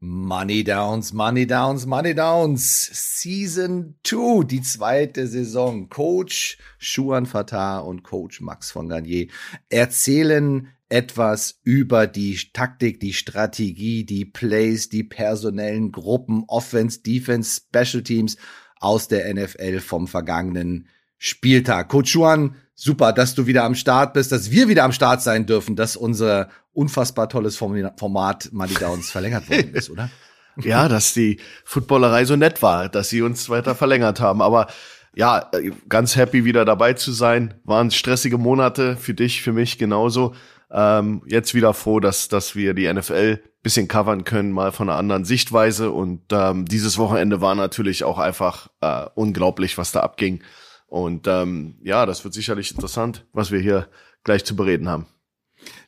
Money Downs, Money Downs, Money Downs. Season 2, die zweite Saison. Coach Schuan Fatah und Coach Max von Garnier erzählen etwas über die Taktik, die Strategie, die Plays, die personellen Gruppen, Offense, Defense, Special Teams aus der NFL vom vergangenen Spieltag. Coach Schuan, super, dass du wieder am Start bist, dass wir wieder am Start sein dürfen, dass unser unfassbar tolles Format Money Downs verlängert worden ist, oder? Ja, dass die Footballerei so nett war, dass sie uns weiter verlängert haben. Aber ja, ganz happy wieder dabei zu sein. Waren stressige Monate für dich, für mich genauso. Ähm, jetzt wieder froh, dass, dass wir die NFL bisschen covern können, mal von einer anderen Sichtweise. Und ähm, dieses Wochenende war natürlich auch einfach äh, unglaublich, was da abging. Und ähm, ja, das wird sicherlich interessant, was wir hier gleich zu bereden haben.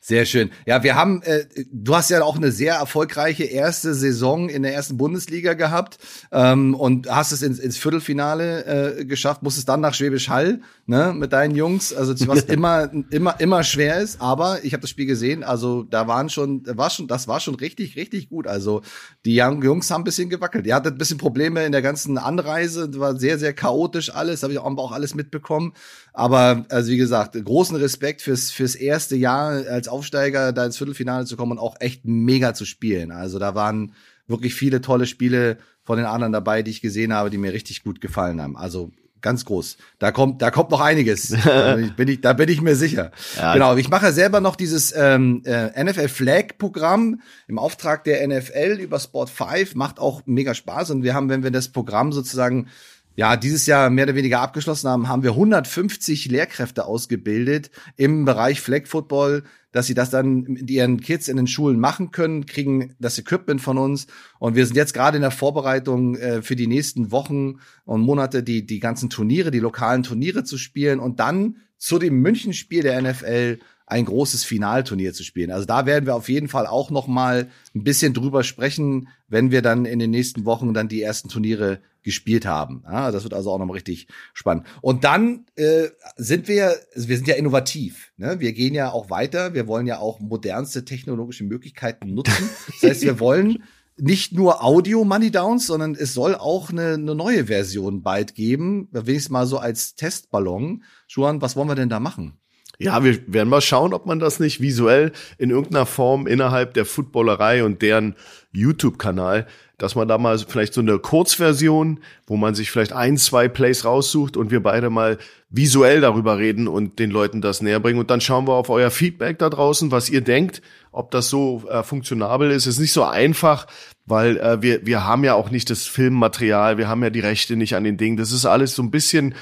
Sehr schön. Ja, wir haben, äh, du hast ja auch eine sehr erfolgreiche erste Saison in der ersten Bundesliga gehabt ähm, und hast es ins, ins Viertelfinale äh, geschafft, musstest dann nach Schwäbisch Hall ne, mit deinen Jungs, also was immer immer immer schwer ist. Aber ich habe das Spiel gesehen, also da waren schon, war schon, das war schon richtig richtig gut. Also die Jungs haben ein bisschen gewackelt. Die hatten ein bisschen Probleme in der ganzen Anreise, war sehr sehr chaotisch alles, habe ich auch alles mitbekommen. Aber also wie gesagt, großen Respekt fürs fürs erste Jahr als Aufsteiger da ins Viertelfinale zu kommen und auch echt mega zu spielen. Also da waren wirklich viele tolle Spiele von den anderen dabei, die ich gesehen habe, die mir richtig gut gefallen haben. Also ganz groß. Da kommt, da kommt noch einiges. da, bin ich, da bin ich mir sicher. Ja, genau. Ich mache selber noch dieses ähm, äh, NFL Flag Programm im Auftrag der NFL über Sport 5. Macht auch mega Spaß. Und wir haben, wenn wir das Programm sozusagen ja, dieses Jahr mehr oder weniger abgeschlossen haben, haben wir 150 Lehrkräfte ausgebildet im Bereich Flag Football, dass sie das dann mit ihren Kids in den Schulen machen können, kriegen das Equipment von uns. Und wir sind jetzt gerade in der Vorbereitung äh, für die nächsten Wochen und Monate, die, die ganzen Turniere, die lokalen Turniere zu spielen und dann zu dem Münchenspiel der NFL ein großes Finalturnier zu spielen. Also da werden wir auf jeden Fall auch noch mal ein bisschen drüber sprechen, wenn wir dann in den nächsten Wochen dann die ersten Turniere gespielt haben. Ja, das wird also auch noch mal richtig spannend. Und dann äh, sind wir, wir sind ja innovativ. Ne? Wir gehen ja auch weiter. Wir wollen ja auch modernste technologische Möglichkeiten nutzen. Das heißt, wir wollen nicht nur Audio Money Downs, sondern es soll auch eine, eine neue Version bald geben. Wenigstens mal so als Testballon. Juan, was wollen wir denn da machen? Ja, wir werden mal schauen, ob man das nicht visuell in irgendeiner Form innerhalb der Footballerei und deren YouTube-Kanal, dass man da mal vielleicht so eine Kurzversion, wo man sich vielleicht ein, zwei Plays raussucht und wir beide mal visuell darüber reden und den Leuten das näher bringen. Und dann schauen wir auf euer Feedback da draußen, was ihr denkt, ob das so äh, funktionabel ist. Es ist nicht so einfach, weil äh, wir, wir haben ja auch nicht das Filmmaterial, wir haben ja die Rechte nicht an den Dingen. Das ist alles so ein bisschen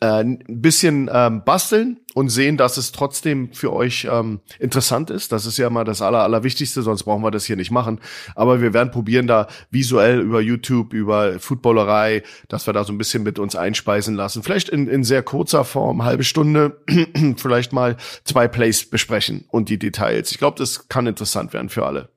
äh, ein bisschen ähm, basteln und sehen, dass es trotzdem für euch ähm, interessant ist. Das ist ja mal das Aller, Allerwichtigste, sonst brauchen wir das hier nicht machen. Aber wir werden probieren, da visuell über YouTube, über Footballerei, dass wir da so ein bisschen mit uns einspeisen lassen. Vielleicht in, in sehr kurzer Form, halbe Stunde, vielleicht mal zwei Plays besprechen und die Details. Ich glaube, das kann interessant werden für alle.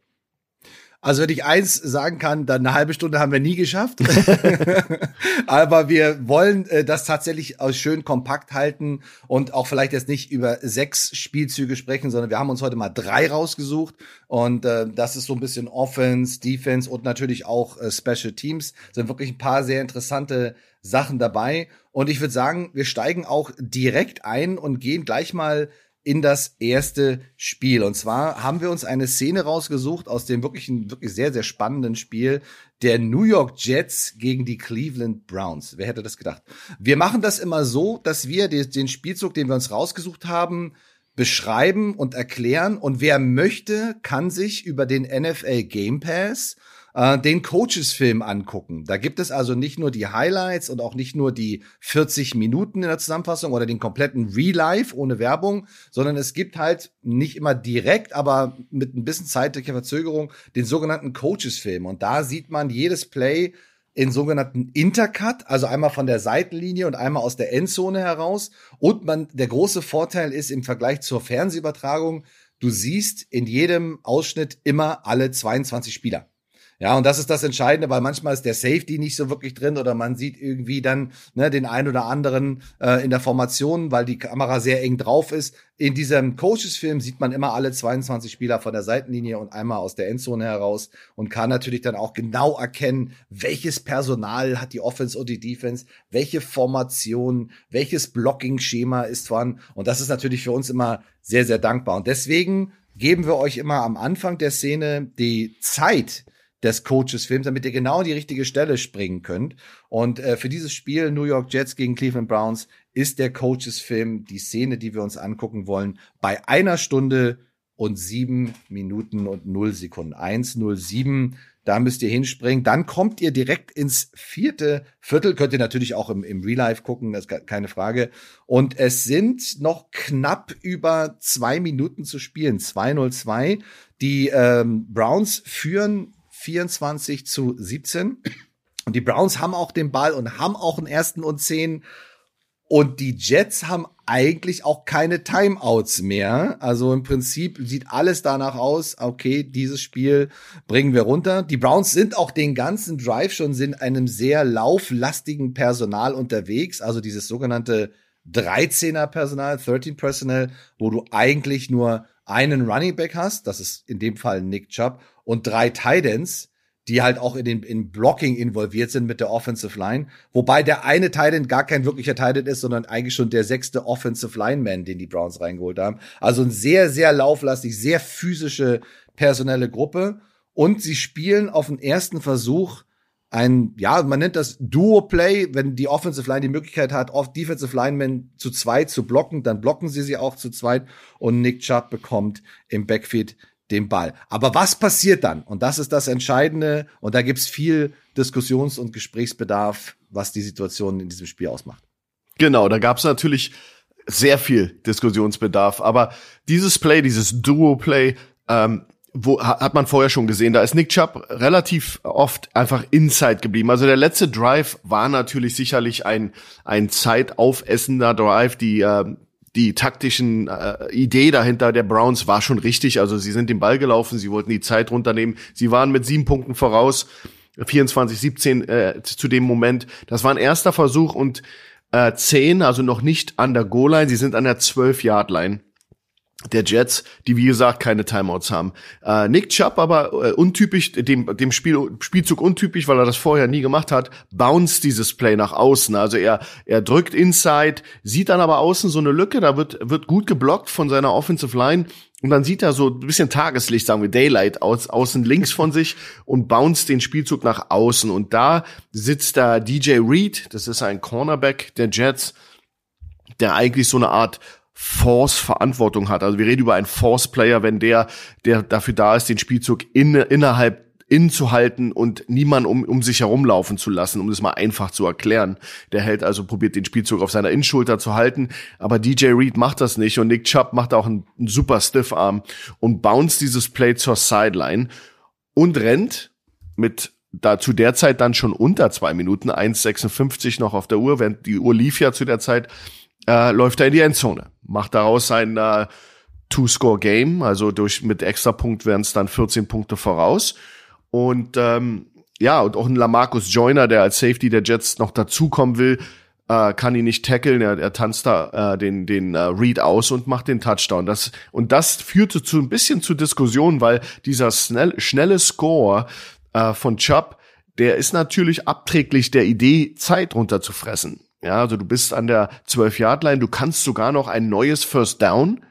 Also wenn ich eins sagen kann, dann eine halbe Stunde haben wir nie geschafft. Aber wir wollen äh, das tatsächlich aus schön kompakt halten und auch vielleicht jetzt nicht über sechs Spielzüge sprechen, sondern wir haben uns heute mal drei rausgesucht. Und äh, das ist so ein bisschen Offense, Defense und natürlich auch äh, Special Teams. Sind wirklich ein paar sehr interessante Sachen dabei. Und ich würde sagen, wir steigen auch direkt ein und gehen gleich mal in das erste Spiel. Und zwar haben wir uns eine Szene rausgesucht aus dem wirklich, wirklich sehr, sehr spannenden Spiel der New York Jets gegen die Cleveland Browns. Wer hätte das gedacht? Wir machen das immer so, dass wir den Spielzug, den wir uns rausgesucht haben, beschreiben und erklären. Und wer möchte, kann sich über den NFL Game Pass äh, den Coaches-Film angucken. Da gibt es also nicht nur die Highlights und auch nicht nur die 40 Minuten in der Zusammenfassung oder den kompletten Real-Life ohne Werbung, sondern es gibt halt nicht immer direkt, aber mit ein bisschen zeitlicher Verzögerung den sogenannten Coaches-Film. Und da sieht man jedes Play in sogenannten Intercut, also einmal von der Seitenlinie und einmal aus der Endzone heraus. Und man, der große Vorteil ist im Vergleich zur Fernsehübertragung, du siehst in jedem Ausschnitt immer alle 22 Spieler. Ja, und das ist das Entscheidende, weil manchmal ist der Safety nicht so wirklich drin oder man sieht irgendwie dann ne, den einen oder anderen äh, in der Formation, weil die Kamera sehr eng drauf ist. In diesem Coaches-Film sieht man immer alle 22 Spieler von der Seitenlinie und einmal aus der Endzone heraus und kann natürlich dann auch genau erkennen, welches Personal hat die Offense und die Defense, welche Formation, welches Blocking-Schema ist vorhanden. Und das ist natürlich für uns immer sehr, sehr dankbar. Und deswegen geben wir euch immer am Anfang der Szene die Zeit, des Coaches-Films, damit ihr genau die richtige Stelle springen könnt. Und äh, für dieses Spiel New York Jets gegen Cleveland Browns ist der Coaches-Film die Szene, die wir uns angucken wollen, bei einer Stunde und sieben Minuten und null Sekunden. 1,07. Da müsst ihr hinspringen. Dann kommt ihr direkt ins vierte Viertel. Könnt ihr natürlich auch im, im Real Life gucken, das ist keine Frage. Und es sind noch knapp über zwei Minuten zu spielen. 2:02. Die ähm, Browns führen 24 zu 17. Und die Browns haben auch den Ball und haben auch einen ersten und zehn. Und die Jets haben eigentlich auch keine Timeouts mehr. Also im Prinzip sieht alles danach aus, okay, dieses Spiel bringen wir runter. Die Browns sind auch den ganzen Drive schon in einem sehr lauflastigen Personal unterwegs. Also dieses sogenannte 13er Personal, 13 Personal, wo du eigentlich nur einen Running Back hast. Das ist in dem Fall Nick Chubb und drei Titans, die halt auch in den in Blocking involviert sind mit der Offensive Line, wobei der eine Titan gar kein wirklicher Titan ist, sondern eigentlich schon der sechste Offensive Lineman, den die Browns reingeholt haben. Also ein sehr sehr lauflastig, sehr physische personelle Gruppe und sie spielen auf den ersten Versuch ein, ja, man nennt das Duo-Play, wenn die Offensive Line die Möglichkeit hat, oft Defensive Linemen zu zweit zu blocken, dann blocken sie sie auch zu zweit und Nick Chubb bekommt im Backfield den Ball. Aber was passiert dann? Und das ist das Entscheidende. Und da gibt's viel Diskussions- und Gesprächsbedarf, was die Situation in diesem Spiel ausmacht. Genau, da gab's natürlich sehr viel Diskussionsbedarf. Aber dieses Play, dieses Duo-Play, ähm, wo hat man vorher schon gesehen, da ist Nick Chubb relativ oft einfach inside geblieben. Also der letzte Drive war natürlich sicherlich ein ein zeitaufessender Drive, die äh, die taktischen äh, Idee dahinter der Browns war schon richtig. Also sie sind den Ball gelaufen, sie wollten die Zeit runternehmen. Sie waren mit sieben Punkten voraus, 24, 17 äh, zu dem Moment. Das war ein erster Versuch und äh, zehn, also noch nicht an der Goal-Line. Sie sind an der 12-Yard-Line der Jets, die wie gesagt keine Timeouts haben. Äh, Nick Chubb aber äh, untypisch, dem, dem Spiel, Spielzug untypisch, weil er das vorher nie gemacht hat, bounce dieses Play nach außen. Also er, er drückt inside, sieht dann aber außen so eine Lücke, da wird, wird gut geblockt von seiner Offensive Line und dann sieht er so ein bisschen Tageslicht, sagen wir Daylight, aus, außen links von sich und bounce den Spielzug nach außen. Und da sitzt da DJ Reed, das ist ein Cornerback der Jets, der eigentlich so eine Art Force-Verantwortung hat. Also wir reden über einen Force-Player, wenn der, der dafür da ist, den Spielzug in, innerhalb innen zu halten und niemand um, um sich herumlaufen zu lassen, um das mal einfach zu erklären. Der hält also, probiert den Spielzug auf seiner Innenschulter zu halten, aber DJ Reed macht das nicht und Nick Chubb macht auch einen, einen super Stiffarm und bounce dieses Play zur Sideline und rennt mit da zu der Zeit dann schon unter zwei Minuten, 1,56 noch auf der Uhr, während die Uhr lief ja zu der Zeit, äh, läuft er in die Endzone, macht daraus sein äh, Two-Score-Game, also durch mit Extrapunkt wären es dann 14 Punkte voraus. Und ähm, ja, und auch ein Lamarcus Joyner, der als Safety der Jets noch dazukommen will, äh, kann ihn nicht tackeln. Er, er tanzt da äh, den, den äh, Read aus und macht den Touchdown. Das, und das führte zu ein bisschen zu Diskussion, weil dieser schnell, schnelle Score äh, von Chubb, der ist natürlich abträglich der Idee, Zeit runterzufressen. Ja, also du bist an der 12-Yard-Line, du kannst sogar noch ein neues First Down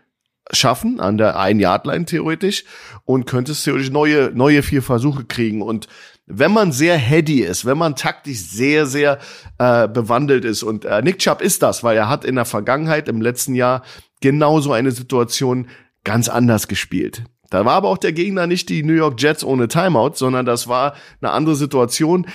schaffen, an der 1-Yard-Line theoretisch, und könntest theoretisch neue, neue vier Versuche kriegen. Und wenn man sehr heady ist, wenn man taktisch sehr, sehr äh, bewandelt ist, und äh, Nick Chubb ist das, weil er hat in der Vergangenheit, im letzten Jahr, genauso eine Situation ganz anders gespielt. Da war aber auch der Gegner nicht die New York Jets ohne Timeout, sondern das war eine andere Situation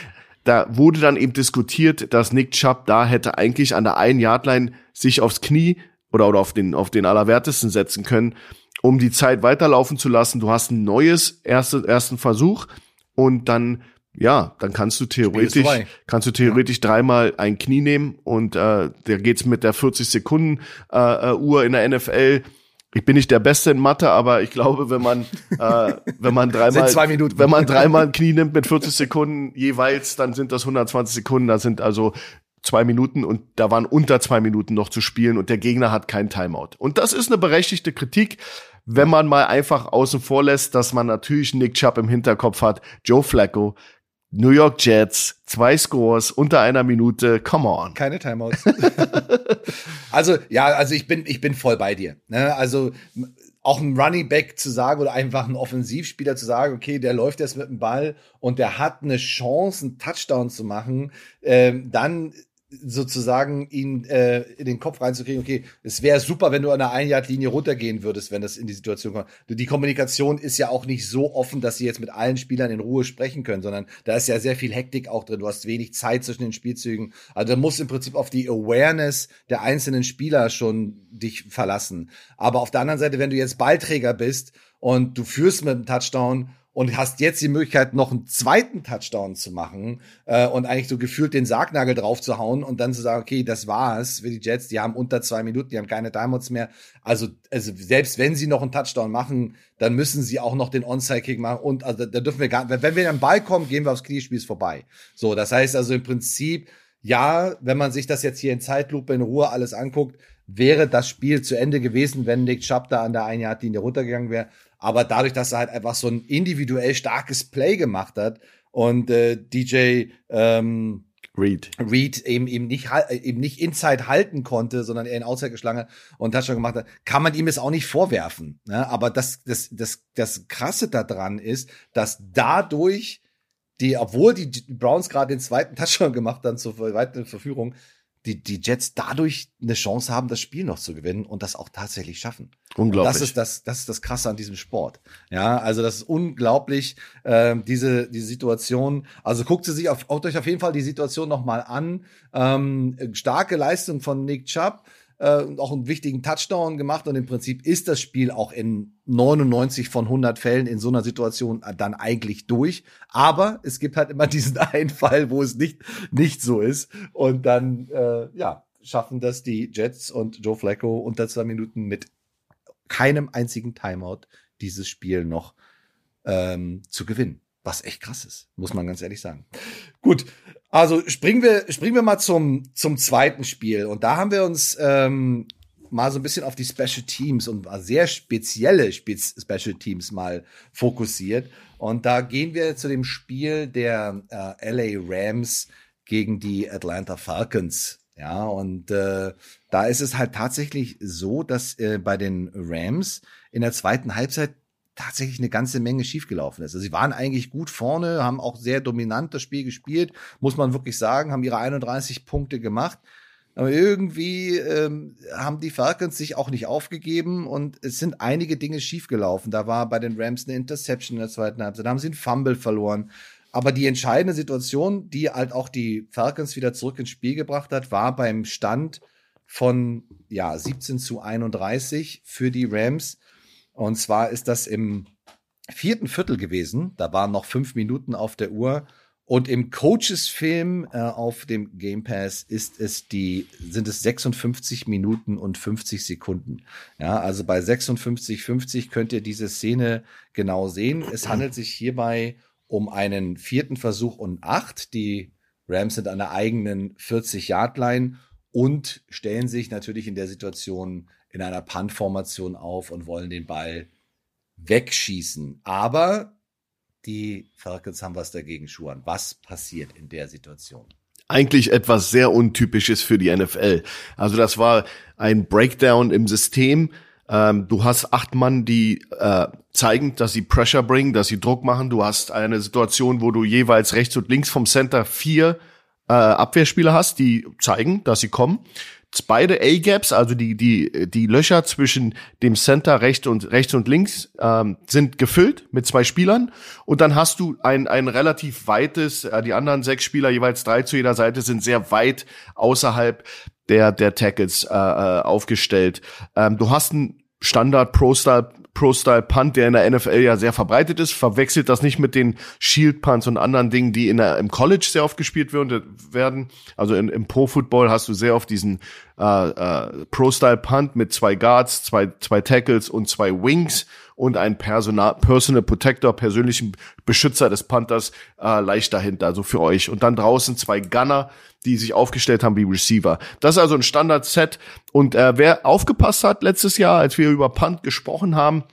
da wurde dann eben diskutiert, dass Nick Chubb da hätte eigentlich an der einen Yardline sich aufs Knie oder, oder auf den, auf den Allerwertesten setzen können, um die Zeit weiterlaufen zu lassen. Du hast ein neues erste, ersten Versuch und dann, ja, dann kannst du theoretisch, kannst du theoretisch dreimal ein Knie nehmen und äh, da geht's mit der 40 Sekunden äh, äh, Uhr in der NFL ich bin nicht der Beste in Mathe, aber ich glaube, wenn man äh, wenn man dreimal zwei Minuten. wenn man dreimal ein Knie nimmt mit 40 Sekunden jeweils, dann sind das 120 Sekunden. Das sind also zwei Minuten und da waren unter zwei Minuten noch zu spielen und der Gegner hat kein Timeout. Und das ist eine berechtigte Kritik, wenn man mal einfach außen vor lässt, dass man natürlich Nick Chubb im Hinterkopf hat. Joe Flacco New York Jets, zwei Scores unter einer Minute, come on. Keine Timeouts. also, ja, also ich bin, ich bin voll bei dir. Ne? Also, auch ein Running Back zu sagen oder einfach ein Offensivspieler zu sagen, okay, der läuft jetzt mit dem Ball und der hat eine Chance, einen Touchdown zu machen, ähm, dann sozusagen ihn äh, in den Kopf reinzukriegen, okay, es wäre super, wenn du an der Ein-Yard-Linie runtergehen würdest, wenn das in die Situation kommt. Die Kommunikation ist ja auch nicht so offen, dass sie jetzt mit allen Spielern in Ruhe sprechen können, sondern da ist ja sehr viel Hektik auch drin. Du hast wenig Zeit zwischen den Spielzügen. Also du musst im Prinzip auf die Awareness der einzelnen Spieler schon dich verlassen. Aber auf der anderen Seite, wenn du jetzt Ballträger bist und du führst mit einem Touchdown und hast jetzt die Möglichkeit, noch einen zweiten Touchdown zu machen äh, und eigentlich so gefühlt den Sargnagel drauf zu hauen und dann zu sagen, okay, das war's für die Jets, die haben unter zwei Minuten, die haben keine Timeouts mehr. Also, also selbst wenn sie noch einen Touchdown machen, dann müssen sie auch noch den Onside-Kick machen und also da dürfen wir gar wenn wir am Ball kommen, gehen wir aufs Kniespiel vorbei. So, das heißt also im Prinzip, ja, wenn man sich das jetzt hier in Zeitlupe in Ruhe alles anguckt, wäre das Spiel zu Ende gewesen, wenn Nick Chubb da an der Ein-Yard-Linie runtergegangen wäre. Aber dadurch, dass er halt einfach so ein individuell starkes Play gemacht hat und äh, DJ ähm, Reed. Reed eben, eben nicht, eben nicht Inside halten konnte, sondern er in Outside geschlagen hat und Touchdown gemacht hat, kann man ihm es auch nicht vorwerfen. Ne? Aber das, das, das, das Krasse daran ist, dass dadurch die, obwohl die Browns gerade den zweiten Touchdown gemacht haben zur weiteren Verführung, die, die Jets dadurch eine Chance haben, das Spiel noch zu gewinnen und das auch tatsächlich schaffen. Unglaublich. das ist das, das ist das Krasse an diesem Sport. Ja, also das ist unglaublich, äh, diese, diese Situation. Also guckt sie sich auf, auf euch auf jeden Fall die Situation nochmal an. Ähm, starke Leistung von Nick Chubb äh, auch einen wichtigen Touchdown gemacht und im Prinzip ist das Spiel auch in 99 von 100 Fällen in so einer Situation dann eigentlich durch. Aber es gibt halt immer diesen einen Fall, wo es nicht, nicht so ist und dann, äh, ja, schaffen das die Jets und Joe Flacco unter zwei Minuten mit keinem einzigen Timeout dieses Spiel noch ähm, zu gewinnen. Was echt krass ist, muss man ganz ehrlich sagen. Gut, also springen wir, springen wir mal zum, zum zweiten Spiel. Und da haben wir uns ähm, mal so ein bisschen auf die Special Teams und sehr spezielle Special Teams mal fokussiert. Und da gehen wir zu dem Spiel der äh, LA Rams gegen die Atlanta Falcons. Ja, und äh, da ist es halt tatsächlich so, dass äh, bei den Rams in der zweiten Halbzeit tatsächlich eine ganze Menge schiefgelaufen ist. Also sie waren eigentlich gut vorne, haben auch sehr dominant das Spiel gespielt, muss man wirklich sagen, haben ihre 31 Punkte gemacht. Aber irgendwie ähm, haben die Falcons sich auch nicht aufgegeben und es sind einige Dinge schiefgelaufen. Da war bei den Rams eine Interception in der zweiten Halbzeit, da haben sie einen Fumble verloren. Aber die entscheidende Situation, die halt auch die Falcons wieder zurück ins Spiel gebracht hat, war beim Stand von ja 17 zu 31 für die Rams. Und zwar ist das im vierten Viertel gewesen. Da waren noch fünf Minuten auf der Uhr. Und im Coaches-Film äh, auf dem Game Pass ist es die, sind es 56 Minuten und 50 Sekunden. Ja, also bei 56, 50 könnt ihr diese Szene genau sehen. Es handelt sich hierbei um einen vierten Versuch und acht. Die Rams sind an der eigenen 40-Yard-Line und stellen sich natürlich in der Situation in einer Punt-Formation auf und wollen den Ball wegschießen. Aber die Falcons haben was dagegen, Schuhan. Was passiert in der Situation? Eigentlich etwas sehr Untypisches für die NFL. Also das war ein Breakdown im System. Ähm, du hast acht Mann, die äh, zeigen, dass sie Pressure bringen, dass sie Druck machen. Du hast eine Situation, wo du jeweils rechts und links vom Center vier äh, Abwehrspieler hast, die zeigen, dass sie kommen beide A-Gaps, also die, die, die Löcher zwischen dem Center rechts und, rechts und links, ähm, sind gefüllt mit zwei Spielern. Und dann hast du ein, ein relativ weites, äh, die anderen sechs Spieler, jeweils drei zu jeder Seite, sind sehr weit außerhalb der, der Tackles äh, äh aufgestellt. Ähm, du hast einen Standard Pro-Style Pro-Style-Punt, der in der NFL ja sehr verbreitet ist. Verwechselt das nicht mit den Shield-Punts und anderen Dingen, die in der, im College sehr oft gespielt werden. Also in, im Pro-Football hast du sehr oft diesen äh, äh, Pro-Style-Punt mit zwei Guards, zwei, zwei Tackles und zwei Wings und ein Personal, Personal Protector, persönlichen Beschützer des Panthers, äh, leicht dahinter, also für euch. Und dann draußen zwei Gunner, die sich aufgestellt haben wie Receiver. Das ist also ein Standard-Set. Und äh, wer aufgepasst hat letztes Jahr, als wir über Punt gesprochen haben,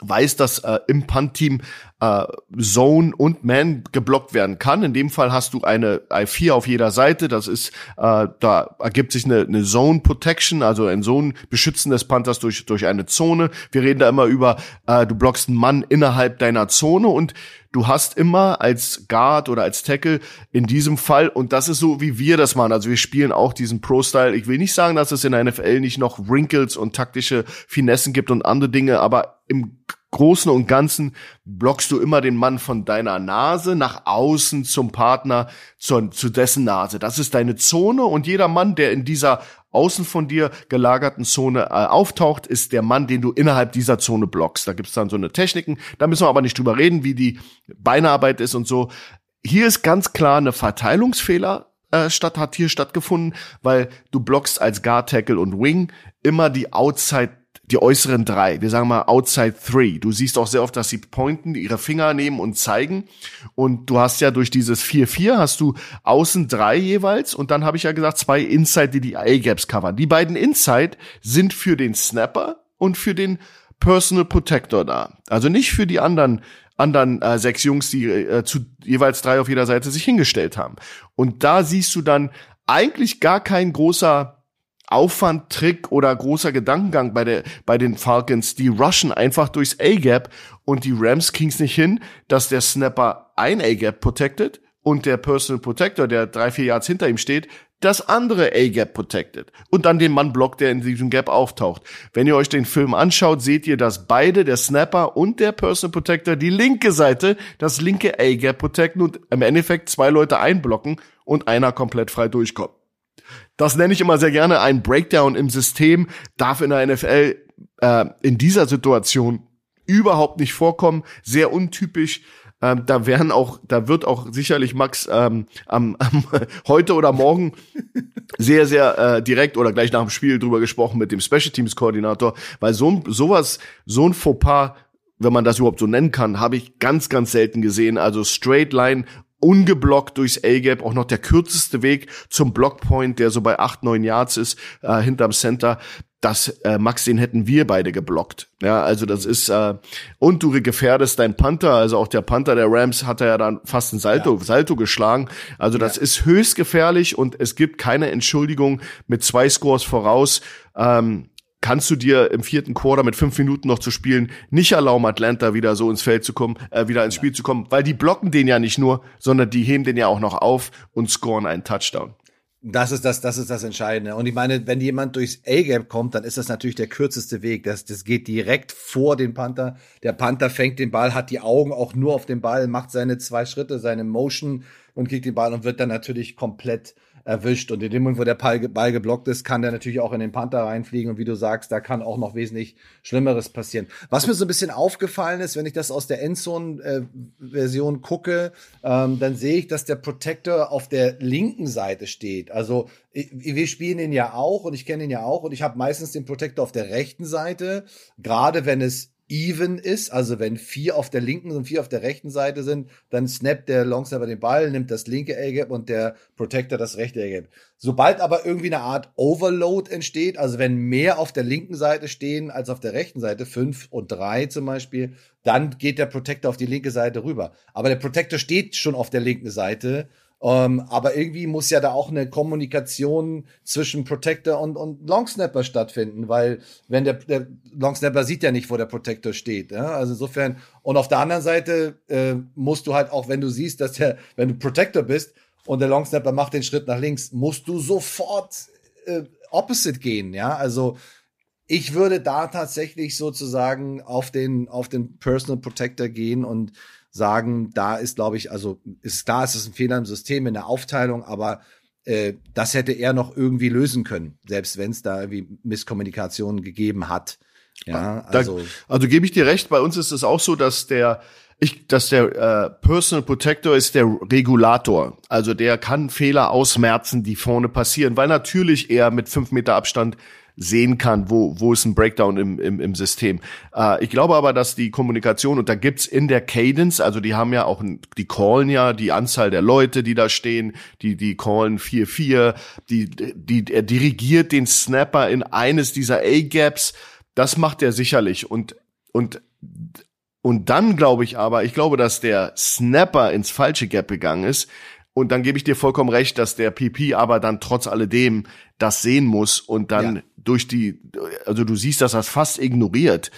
weiß, dass äh, im Punt-Team äh, Zone und Man geblockt werden kann. In dem Fall hast du eine I4 auf jeder Seite. Das ist, äh, da ergibt sich eine, eine Zone Protection, also ein Zone Beschützen des Panthers durch, durch eine Zone. Wir reden da immer über, äh, du blockst einen Mann innerhalb deiner Zone und du hast immer als Guard oder als Tackle in diesem Fall, und das ist so, wie wir das machen. Also wir spielen auch diesen Pro-Style. Ich will nicht sagen, dass es in der NFL nicht noch Wrinkles und taktische Finessen gibt und andere Dinge, aber im Großen und Ganzen blockst du immer den Mann von deiner Nase nach außen zum Partner, zu, zu dessen Nase. Das ist deine Zone und jeder Mann, der in dieser außen von dir gelagerten Zone äh, auftaucht, ist der Mann, den du innerhalb dieser Zone blockst. Da gibt's dann so eine Techniken, da müssen wir aber nicht drüber reden, wie die Beinearbeit ist und so. Hier ist ganz klar eine Verteilungsfehler äh, statt hat hier stattgefunden, weil du blockst als Guard Tackle und Wing immer die Outside die äußeren drei, wir sagen mal outside three. Du siehst auch sehr oft, dass sie pointen, ihre Finger nehmen und zeigen. Und du hast ja durch dieses 4-4 hast du außen drei jeweils. Und dann habe ich ja gesagt, zwei Inside, die die A-Gaps covern. Die beiden Inside sind für den Snapper und für den Personal Protector da. Also nicht für die anderen anderen äh, sechs Jungs, die äh, zu jeweils drei auf jeder Seite sich hingestellt haben. Und da siehst du dann eigentlich gar kein großer Aufwand, Trick oder großer Gedankengang bei der, bei den Falcons. Die rushen einfach durchs A-Gap und die Rams kriegen's nicht hin, dass der Snapper ein A-Gap protected und der Personal Protector, der drei, vier Yards hinter ihm steht, das andere A-Gap protected und dann den Mann blockt, der in diesem Gap auftaucht. Wenn ihr euch den Film anschaut, seht ihr, dass beide, der Snapper und der Personal Protector, die linke Seite, das linke A-Gap protecten und im Endeffekt zwei Leute einblocken und einer komplett frei durchkommt. Das nenne ich immer sehr gerne ein Breakdown im System, darf in der NFL äh, in dieser Situation überhaupt nicht vorkommen, sehr untypisch. Ähm, da werden auch, da wird auch sicherlich Max ähm, am, am heute oder morgen sehr, sehr äh, direkt oder gleich nach dem Spiel drüber gesprochen mit dem Special Teams Koordinator, weil so sowas, so ein Fauxpas wenn man das überhaupt so nennen kann, habe ich ganz, ganz selten gesehen. Also Straight Line ungeblockt durchs A-Gap, auch noch der kürzeste Weg zum Blockpoint, der so bei acht neun Yards ist, äh, hinterm Center. Das, äh, Max, den hätten wir beide geblockt. Ja, also das ist, äh, und du gefährdest dein Panther, also auch der Panther der Rams hat er ja dann fast ein Salto, ja. Salto geschlagen. Also das ja. ist höchst gefährlich und es gibt keine Entschuldigung mit zwei Scores voraus. Ähm, kannst du dir im vierten Quarter mit fünf Minuten noch zu spielen nicht erlauben, Atlanta wieder so ins Feld zu kommen, äh, wieder ins Spiel zu kommen, weil die blocken den ja nicht nur, sondern die heben den ja auch noch auf und scoren einen Touchdown. Das ist das, das ist das Entscheidende. Und ich meine, wenn jemand durchs A-Gap kommt, dann ist das natürlich der kürzeste Weg. Das, das geht direkt vor den Panther. Der Panther fängt den Ball, hat die Augen auch nur auf den Ball, macht seine zwei Schritte, seine Motion und kriegt den Ball und wird dann natürlich komplett erwischt. Und in dem Moment, wo der Ball, geblockt ist, kann der natürlich auch in den Panther reinfliegen. Und wie du sagst, da kann auch noch wesentlich Schlimmeres passieren. Was mir so ein bisschen aufgefallen ist, wenn ich das aus der Endzone-Version äh, gucke, ähm, dann sehe ich, dass der Protector auf der linken Seite steht. Also wir spielen ihn ja auch und ich kenne ihn ja auch und ich habe meistens den Protector auf der rechten Seite, gerade wenn es even ist, also wenn vier auf der linken und vier auf der rechten Seite sind, dann snappt der Longsnapper den Ball, nimmt das linke A-Gap und der Protector das rechte A-Gap. Sobald aber irgendwie eine Art Overload entsteht, also wenn mehr auf der linken Seite stehen als auf der rechten Seite, fünf und drei zum Beispiel, dann geht der Protector auf die linke Seite rüber. Aber der Protector steht schon auf der linken Seite ähm, aber irgendwie muss ja da auch eine Kommunikation zwischen Protector und, und Longsnapper stattfinden, weil wenn der, der Longsnapper sieht ja nicht, wo der Protector steht. Ja? Also insofern, und auf der anderen Seite äh, musst du halt auch, wenn du siehst, dass der, wenn du Protector bist und der Longsnapper macht den Schritt nach links, musst du sofort äh, opposite gehen, ja. Also ich würde da tatsächlich sozusagen auf den, auf den Personal Protector gehen und sagen, da ist, glaube ich, also ist da ist es ein Fehler im System, in der Aufteilung, aber äh, das hätte er noch irgendwie lösen können, selbst wenn es da irgendwie Misskommunikationen gegeben hat. Ja, also. Da, also gebe ich dir recht, bei uns ist es auch so, dass der, ich, dass der äh, Personal Protector ist der Regulator. Also der kann Fehler ausmerzen, die vorne passieren, weil natürlich er mit fünf Meter Abstand sehen kann, wo, wo ist ein Breakdown im, im, im System. Äh, ich glaube aber, dass die Kommunikation, und da gibt's in der Cadence, also die haben ja auch, die callen ja die Anzahl der Leute, die da stehen, die, die callen 4-4, die, die, er dirigiert den Snapper in eines dieser A-Gaps, das macht er sicherlich und, und, und dann glaube ich aber, ich glaube, dass der Snapper ins falsche Gap gegangen ist, und dann gebe ich dir vollkommen recht, dass der PP aber dann trotz alledem das sehen muss und dann ja. Durch die, also du siehst, dass er es fast ignoriert.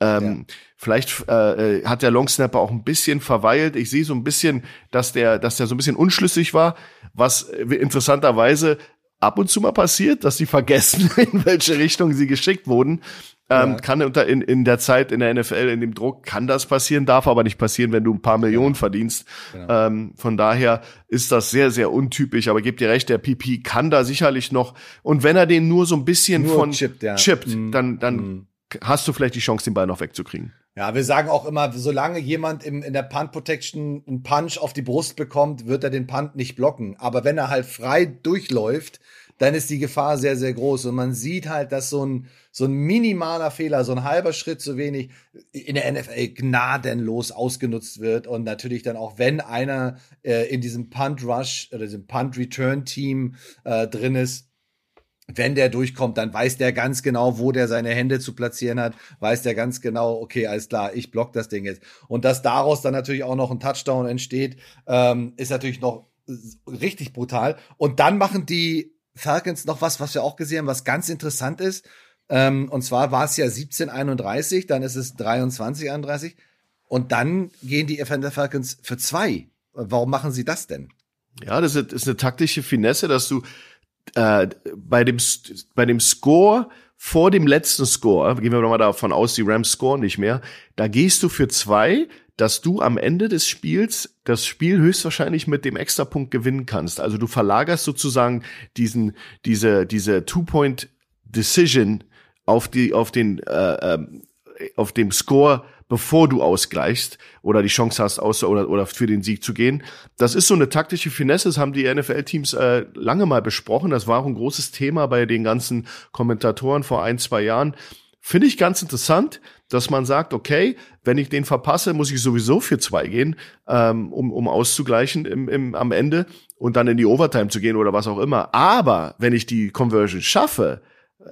Ähm, ja. Vielleicht äh, hat der Longsnapper auch ein bisschen verweilt. Ich sehe so ein bisschen, dass der, dass der so ein bisschen unschlüssig war, was interessanterweise ab und zu mal passiert, dass sie vergessen, in welche Richtung sie geschickt wurden. Ähm, ja. Kann unter in, in der Zeit in der NFL, in dem Druck, kann das passieren, darf aber nicht passieren, wenn du ein paar Millionen ja. verdienst. Genau. Ähm, von daher ist das sehr, sehr untypisch. Aber gebt dir recht, der PP kann da sicherlich noch. Und wenn er den nur so ein bisschen nur von chippt, ja. chippt mm. dann, dann mm. hast du vielleicht die Chance, den Ball noch wegzukriegen. Ja, wir sagen auch immer, solange jemand im, in der Punt Protection einen Punch auf die Brust bekommt, wird er den Punt nicht blocken. Aber wenn er halt frei durchläuft, dann ist die Gefahr sehr, sehr groß. Und man sieht halt, dass so ein, so ein minimaler Fehler, so ein halber Schritt zu wenig in der NFL gnadenlos ausgenutzt wird. Und natürlich dann auch, wenn einer äh, in diesem Punt Rush oder diesem Punt Return Team äh, drin ist, wenn der durchkommt, dann weiß der ganz genau, wo der seine Hände zu platzieren hat, weiß der ganz genau, okay, alles klar, ich block das Ding jetzt. Und dass daraus dann natürlich auch noch ein Touchdown entsteht, ähm, ist natürlich noch richtig brutal. Und dann machen die Falcons noch was, was wir auch gesehen haben, was ganz interessant ist. Ähm, und zwar war es ja 1731, dann ist es 2331 und dann gehen die Atlanta Falcons für zwei. Warum machen sie das denn? Ja, das ist, ist eine taktische Finesse, dass du äh, bei dem bei dem Score vor dem letzten Score, gehen wir nochmal davon aus, die Rams scoren nicht mehr, da gehst du für zwei, dass du am Ende des Spiels das Spiel höchstwahrscheinlich mit dem Extrapunkt gewinnen kannst. Also du verlagerst sozusagen diesen, diese, diese Two-Point-Decision auf die, auf den, äh, äh, auf dem Score, bevor du ausgleichst oder die Chance hast, aus oder, oder für den Sieg zu gehen. Das ist so eine taktische Finesse, das haben die NFL-Teams äh, lange mal besprochen. Das war auch ein großes Thema bei den ganzen Kommentatoren vor ein, zwei Jahren. Finde ich ganz interessant, dass man sagt, okay, wenn ich den verpasse, muss ich sowieso für zwei gehen, ähm, um, um auszugleichen im, im, am Ende und dann in die Overtime zu gehen oder was auch immer. Aber wenn ich die Conversion schaffe,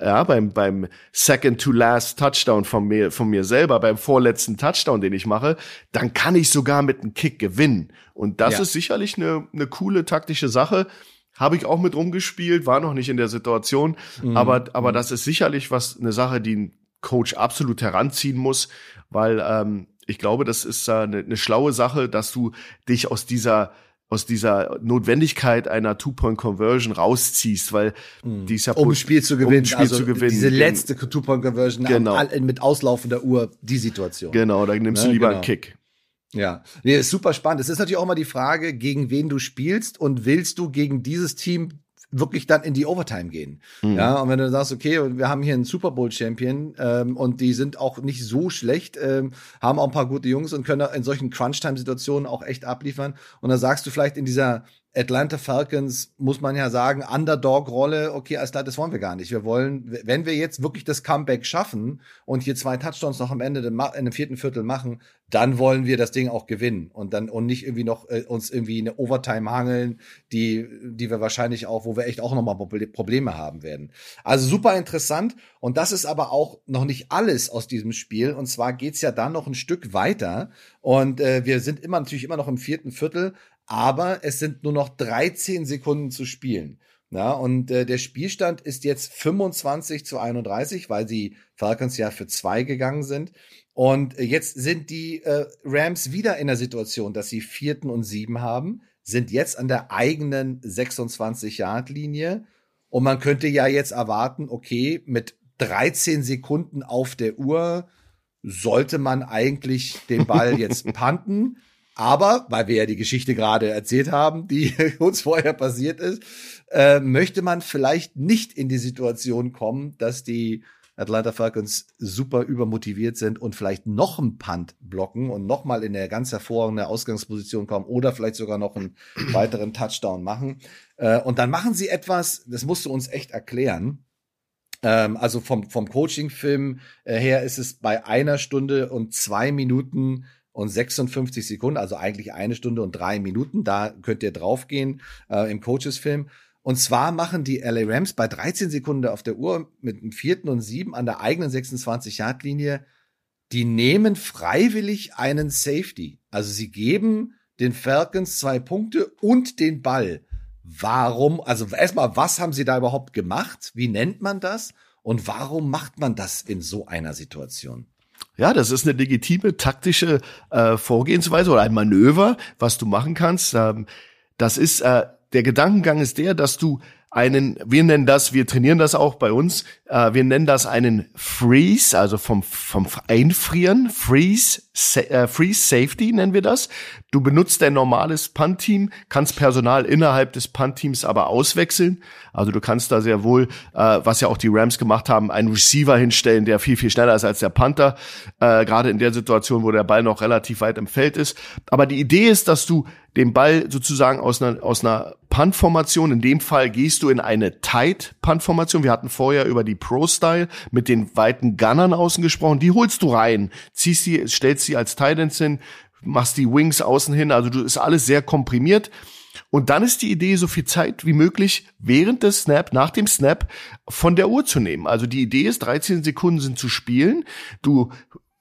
ja, beim, beim Second to Last Touchdown von mir, von mir selber, beim vorletzten Touchdown, den ich mache, dann kann ich sogar mit einem Kick gewinnen. Und das ja. ist sicherlich eine, eine coole taktische Sache. Habe ich auch mit rumgespielt, war noch nicht in der Situation, mhm. aber, aber mhm. das ist sicherlich was, eine Sache, die Coach absolut heranziehen muss, weil ähm, ich glaube, das ist eine, eine schlaue Sache, dass du dich aus dieser aus dieser Notwendigkeit einer Two-Point-Conversion rausziehst, weil mhm. die ist ja um ein Spiel zu gewinnen, um Spiel also zu gewinnen. diese letzte Two-Point-Conversion genau. mit auslaufender Uhr, die Situation. Genau, da nimmst ne? du lieber genau. einen Kick. Ja, nee, ist super spannend. Es ist natürlich auch immer die Frage, gegen wen du spielst und willst du gegen dieses Team wirklich dann in die Overtime gehen. Mhm. Ja, und wenn du sagst, okay, wir haben hier einen Super Bowl Champion ähm, und die sind auch nicht so schlecht, ähm, haben auch ein paar gute Jungs und können in solchen Crunch-Time-Situationen auch echt abliefern. Und dann sagst du vielleicht in dieser Atlanta Falcons muss man ja sagen, Underdog-Rolle, okay, als das wollen wir gar nicht. Wir wollen, wenn wir jetzt wirklich das Comeback schaffen und hier zwei Touchdowns noch am Ende in dem vierten Viertel machen, dann wollen wir das Ding auch gewinnen. Und dann und nicht irgendwie noch äh, uns irgendwie eine Overtime hangeln, die die wir wahrscheinlich auch, wo wir echt auch nochmal Probleme haben werden. Also super interessant. Und das ist aber auch noch nicht alles aus diesem Spiel. Und zwar geht's ja dann noch ein Stück weiter. Und äh, wir sind immer natürlich immer noch im vierten Viertel, aber es sind nur noch 13 Sekunden zu spielen. Ja, und äh, der Spielstand ist jetzt 25 zu 31, weil die Falcons ja für zwei gegangen sind. Und äh, jetzt sind die äh, Rams wieder in der Situation, dass sie vierten und sieben haben, sind jetzt an der eigenen 26-Yard-Linie. Und man könnte ja jetzt erwarten, okay, mit 13 Sekunden auf der Uhr sollte man eigentlich den Ball jetzt panten. Aber, weil wir ja die Geschichte gerade erzählt haben, die uns vorher passiert ist, äh, möchte man vielleicht nicht in die Situation kommen, dass die Atlanta Falcons super übermotiviert sind und vielleicht noch einen Punt blocken und noch mal in der ganz hervorragenden Ausgangsposition kommen oder vielleicht sogar noch einen weiteren Touchdown machen. Äh, und dann machen sie etwas, das musst du uns echt erklären. Ähm, also vom, vom Coaching-Film äh, her ist es bei einer Stunde und zwei Minuten und 56 Sekunden, also eigentlich eine Stunde und drei Minuten. Da könnt ihr draufgehen äh, im Coaches-Film. Und zwar machen die LA Rams bei 13 Sekunden auf der Uhr mit dem vierten und sieben an der eigenen 26-Yard-Linie, die nehmen freiwillig einen Safety. Also sie geben den Falcons zwei Punkte und den Ball. Warum? Also erstmal, was haben sie da überhaupt gemacht? Wie nennt man das? Und warum macht man das in so einer Situation? Ja, das ist eine legitime taktische äh, Vorgehensweise oder ein Manöver, was du machen kannst. Ähm, das ist äh, der Gedankengang ist der, dass du einen, wir nennen das, wir trainieren das auch bei uns, äh, wir nennen das einen Freeze, also vom, vom Einfrieren, Freeze, äh, Freeze Safety nennen wir das. Du benutzt dein normales Punt-Team, kannst Personal innerhalb des Punt-Teams aber auswechseln. Also du kannst da sehr wohl, äh, was ja auch die Rams gemacht haben, einen Receiver hinstellen, der viel, viel schneller ist als der Panther, äh, gerade in der Situation, wo der Ball noch relativ weit im Feld ist. Aber die Idee ist, dass du den Ball sozusagen aus einer, aus einer Punt-Formation, in dem Fall gehst du in eine Tight-Punt-Formation. Wir hatten vorher über die Pro-Style mit den weiten Gunnern außen gesprochen. Die holst du rein, ziehst sie, stellst sie als Tight Ends hin, machst die Wings außen hin. Also du ist alles sehr komprimiert. Und dann ist die Idee, so viel Zeit wie möglich während des Snap, nach dem Snap von der Uhr zu nehmen. Also die Idee ist, 13 Sekunden sind zu spielen. Du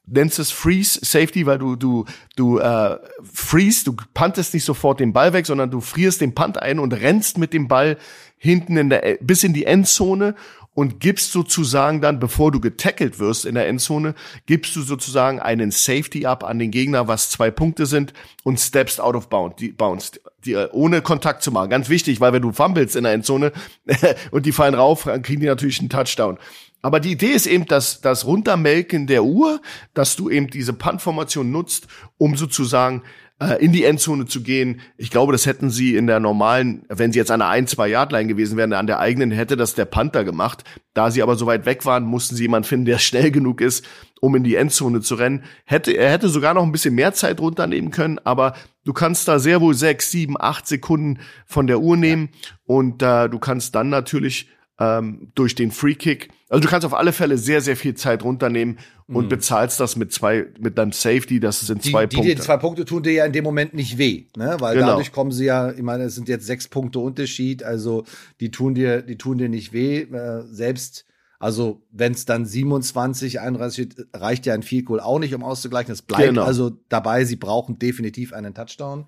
nennst es Freeze Safety, weil du du du äh, freeze, du puntest nicht sofort den Ball weg, sondern du frierst den Punt ein und rennst mit dem Ball hinten in der bis in die Endzone und gibst sozusagen dann, bevor du getackelt wirst in der Endzone, gibst du sozusagen einen Safety up an den Gegner, was zwei Punkte sind und steppst out of bounds, die, bounds, die, ohne Kontakt zu machen. Ganz wichtig, weil wenn du fummelst in der Endzone und die fallen rauf, dann kriegen die natürlich einen Touchdown. Aber die Idee ist eben, dass das Runtermelken der Uhr, dass du eben diese Punt-Formation nutzt, um sozusagen äh, in die Endzone zu gehen. Ich glaube, das hätten sie in der normalen, wenn sie jetzt an der 1 2 Yard Line gewesen wären, an der eigenen hätte das der Panther gemacht. Da sie aber so weit weg waren, mussten sie jemanden finden, der schnell genug ist, um in die Endzone zu rennen. Hätte er hätte sogar noch ein bisschen mehr Zeit runternehmen können, aber du kannst da sehr wohl sechs, sieben, acht Sekunden von der Uhr nehmen und äh, du kannst dann natürlich ähm, durch den Free Kick. Also du kannst auf alle Fälle sehr, sehr viel Zeit runternehmen und mhm. bezahlst das mit zwei, mit deinem Safety, das sind die, zwei die, Punkte. Die zwei Punkte tun dir ja in dem Moment nicht weh, ne? Weil genau. dadurch kommen sie ja, ich meine, es sind jetzt sechs Punkte Unterschied, also die tun dir, die tun dir nicht weh, äh, selbst also, wenn es dann 27, 31 steht, reicht ja ein Field Goal auch nicht, um auszugleichen. Es bleibt genau. also dabei, sie brauchen definitiv einen Touchdown.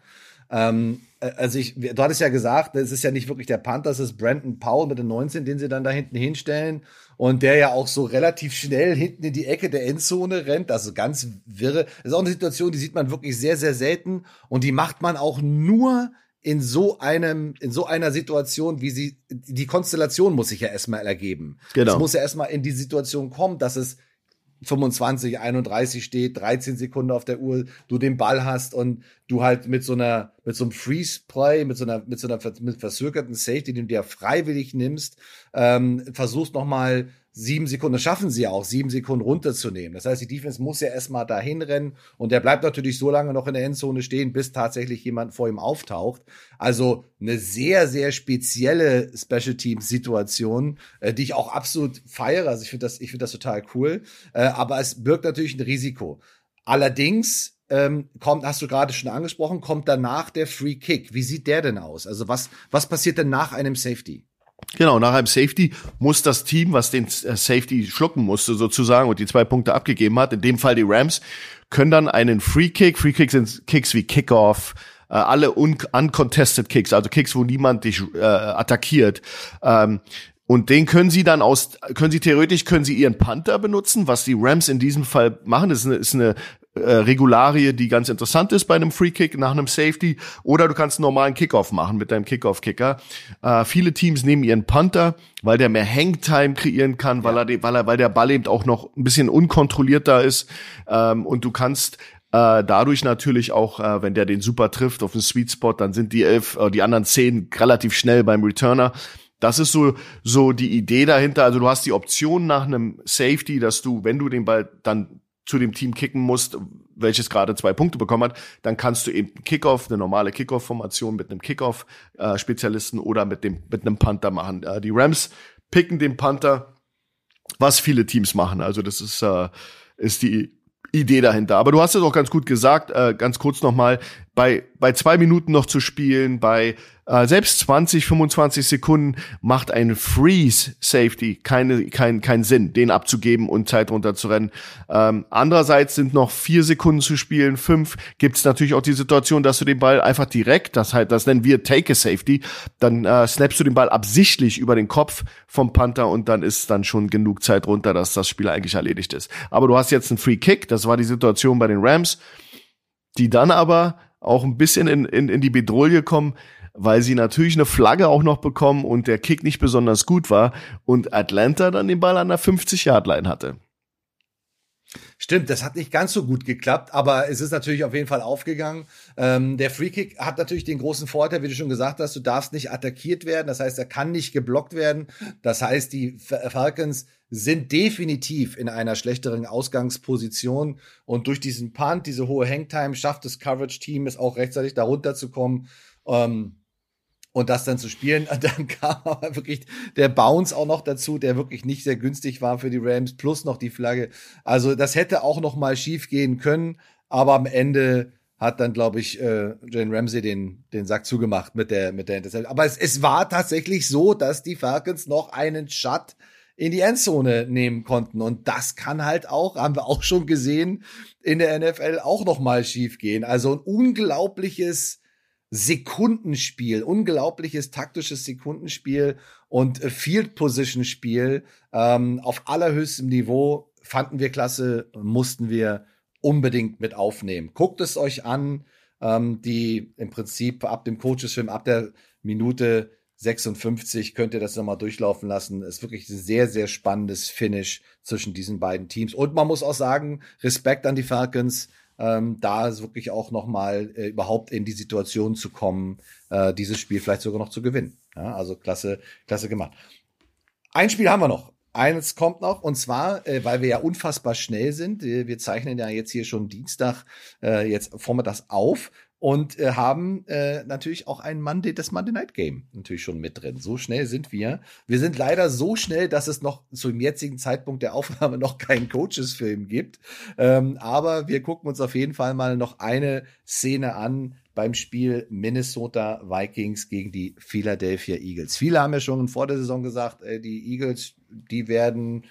Ähm, äh, also ich, du hattest ja gesagt, es ist ja nicht wirklich der Panther, es ist Brandon Powell mit den 19, den sie dann da hinten hinstellen und der ja auch so relativ schnell hinten in die Ecke der Endzone rennt, also ganz wirre. Das ist auch eine Situation, die sieht man wirklich sehr, sehr selten und die macht man auch nur in so einem, in so einer Situation, wie sie, die Konstellation muss sich ja erstmal ergeben. Genau. Es muss ja erstmal in die Situation kommen, dass es 25, 31 steht, 13 Sekunden auf der Uhr, du den Ball hast und du halt mit so einer, mit so einem Freeze-Play, mit so einer, mit so einer mit verzögerten Safety, den du dir freiwillig nimmst, ähm, versuchst nochmal sieben Sekunden, das schaffen sie ja auch, sieben Sekunden runterzunehmen. Das heißt, die Defense muss ja erstmal dahin rennen und der bleibt natürlich so lange noch in der Endzone stehen, bis tatsächlich jemand vor ihm auftaucht. Also eine sehr, sehr spezielle Special Teams Situation, äh, die ich auch absolut feiere. Also ich finde das, ich finde das total cool. Äh, aber es birgt natürlich ein Risiko. Allerdings ähm, kommt, hast du gerade schon angesprochen, kommt danach der Free Kick. Wie sieht der denn aus? Also was, was passiert denn nach einem Safety? Genau, nach einem Safety muss das Team, was den äh, Safety schlucken musste sozusagen und die zwei Punkte abgegeben hat, in dem Fall die Rams, können dann einen Free Kick, Free Kicks sind Kicks wie Kickoff, äh, alle un uncontested Kicks, also Kicks, wo niemand dich äh, attackiert, ähm, und den können sie dann aus, können sie theoretisch, können sie ihren Panther benutzen, was die Rams in diesem Fall machen. Das ist eine, ist eine äh, Regularie, die ganz interessant ist bei einem Free Kick nach einem Safety. Oder du kannst einen normalen Kickoff machen mit deinem Kickoff-Kicker. Äh, viele Teams nehmen ihren Panther, weil der mehr Hangtime kreieren kann, weil, er, weil, er, weil der Ball eben auch noch ein bisschen unkontrollierter ist. Ähm, und du kannst äh, dadurch natürlich auch, äh, wenn der den super trifft auf den Sweet Spot, dann sind die elf, äh, die anderen zehn relativ schnell beim Returner. Das ist so, so die Idee dahinter. Also du hast die Option nach einem Safety, dass du, wenn du den Ball dann zu dem Team kicken musst, welches gerade zwei Punkte bekommen hat, dann kannst du eben Kickoff, eine normale Kickoff-Formation mit einem Kickoff-Spezialisten oder mit dem mit einem Panther machen. Äh, die Rams picken den Panther, was viele Teams machen. Also das ist äh, ist die Idee dahinter. Aber du hast es auch ganz gut gesagt, äh, ganz kurz nochmal, bei, bei zwei Minuten noch zu spielen, bei äh, selbst 20, 25 Sekunden macht ein Freeze Safety keine, kein, keinen Sinn, den abzugeben und Zeit runterzurennen. Ähm, andererseits sind noch vier Sekunden zu spielen, fünf, gibt es natürlich auch die Situation, dass du den Ball einfach direkt, das halt, das nennen wir Take a Safety, dann äh, snappst du den Ball absichtlich über den Kopf vom Panther und dann ist dann schon genug Zeit runter, dass das Spiel eigentlich erledigt ist. Aber du hast jetzt einen Free Kick, das war die Situation bei den Rams, die dann aber auch ein bisschen in, in, in die Bedrohung kommen, weil sie natürlich eine Flagge auch noch bekommen und der Kick nicht besonders gut war und Atlanta dann den Ball an der 50-Yard-Line hatte. Stimmt, das hat nicht ganz so gut geklappt, aber es ist natürlich auf jeden Fall aufgegangen. Ähm, der Freekick hat natürlich den großen Vorteil, wie du schon gesagt hast, du darfst nicht attackiert werden. Das heißt, er kann nicht geblockt werden. Das heißt, die Falcons sind definitiv in einer schlechteren Ausgangsposition und durch diesen Punt, diese hohe Hangtime, schafft das Coverage-Team es auch rechtzeitig darunter zu kommen. Ähm, und das dann zu spielen. Dann kam aber wirklich der Bounce auch noch dazu, der wirklich nicht sehr günstig war für die Rams, plus noch die Flagge. Also das hätte auch noch mal schief gehen können, aber am Ende hat dann, glaube ich, äh, Jane Ramsey den, den Sack zugemacht mit der, mit der Interception. Aber es, es war tatsächlich so, dass die Falcons noch einen Shut in die Endzone nehmen konnten. Und das kann halt auch, haben wir auch schon gesehen, in der NFL auch noch mal schief gehen. Also ein unglaubliches Sekundenspiel, unglaubliches taktisches Sekundenspiel und Field Position Spiel ähm, auf allerhöchstem Niveau fanden wir klasse, mussten wir unbedingt mit aufnehmen. Guckt es euch an, ähm, die im Prinzip ab dem Coaches-Film, ab der Minute 56 könnt ihr das nochmal durchlaufen lassen. Es ist wirklich ein sehr, sehr spannendes Finish zwischen diesen beiden Teams. Und man muss auch sagen, Respekt an die Falcons ähm, da ist wirklich auch noch mal äh, überhaupt in die Situation zu kommen, äh, dieses Spiel vielleicht sogar noch zu gewinnen. Ja, also klasse, klasse gemacht. Ein Spiel haben wir noch. Eines kommt noch, und zwar, äh, weil wir ja unfassbar schnell sind. Wir zeichnen ja jetzt hier schon Dienstag, äh, jetzt vormittags auf und äh, haben äh, natürlich auch ein Monday, das Monday Night Game natürlich schon mit drin. So schnell sind wir. Wir sind leider so schnell, dass es noch zum jetzigen Zeitpunkt der Aufnahme noch keinen Coaches-Film gibt. Ähm, aber wir gucken uns auf jeden Fall mal noch eine Szene an beim Spiel Minnesota Vikings gegen die Philadelphia Eagles. Viele haben ja schon vor der Saison gesagt, äh, die Eagles, die werden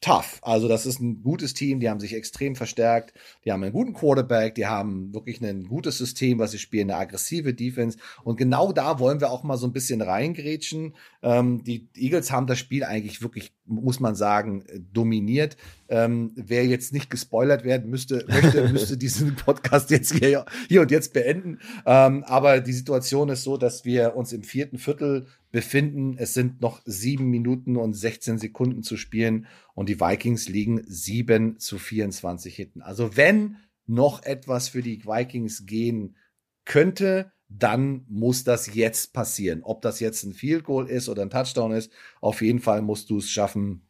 tough. Also das ist ein gutes Team, die haben sich extrem verstärkt, die haben einen guten Quarterback, die haben wirklich ein gutes System, was sie spielen, eine aggressive Defense. Und genau da wollen wir auch mal so ein bisschen reingrätschen. Ähm, die Eagles haben das Spiel eigentlich wirklich, muss man sagen, dominiert. Ähm, wer jetzt nicht gespoilert werden müsste, möchte, müsste diesen Podcast jetzt hier, hier und jetzt beenden. Ähm, aber die Situation ist so, dass wir uns im vierten Viertel befinden. Es sind noch sieben Minuten und 16 Sekunden zu spielen und die Vikings liegen sieben zu 24 hinten. Also wenn noch etwas für die Vikings gehen könnte, dann muss das jetzt passieren. Ob das jetzt ein Field Goal ist oder ein Touchdown ist, auf jeden Fall musst du es schaffen,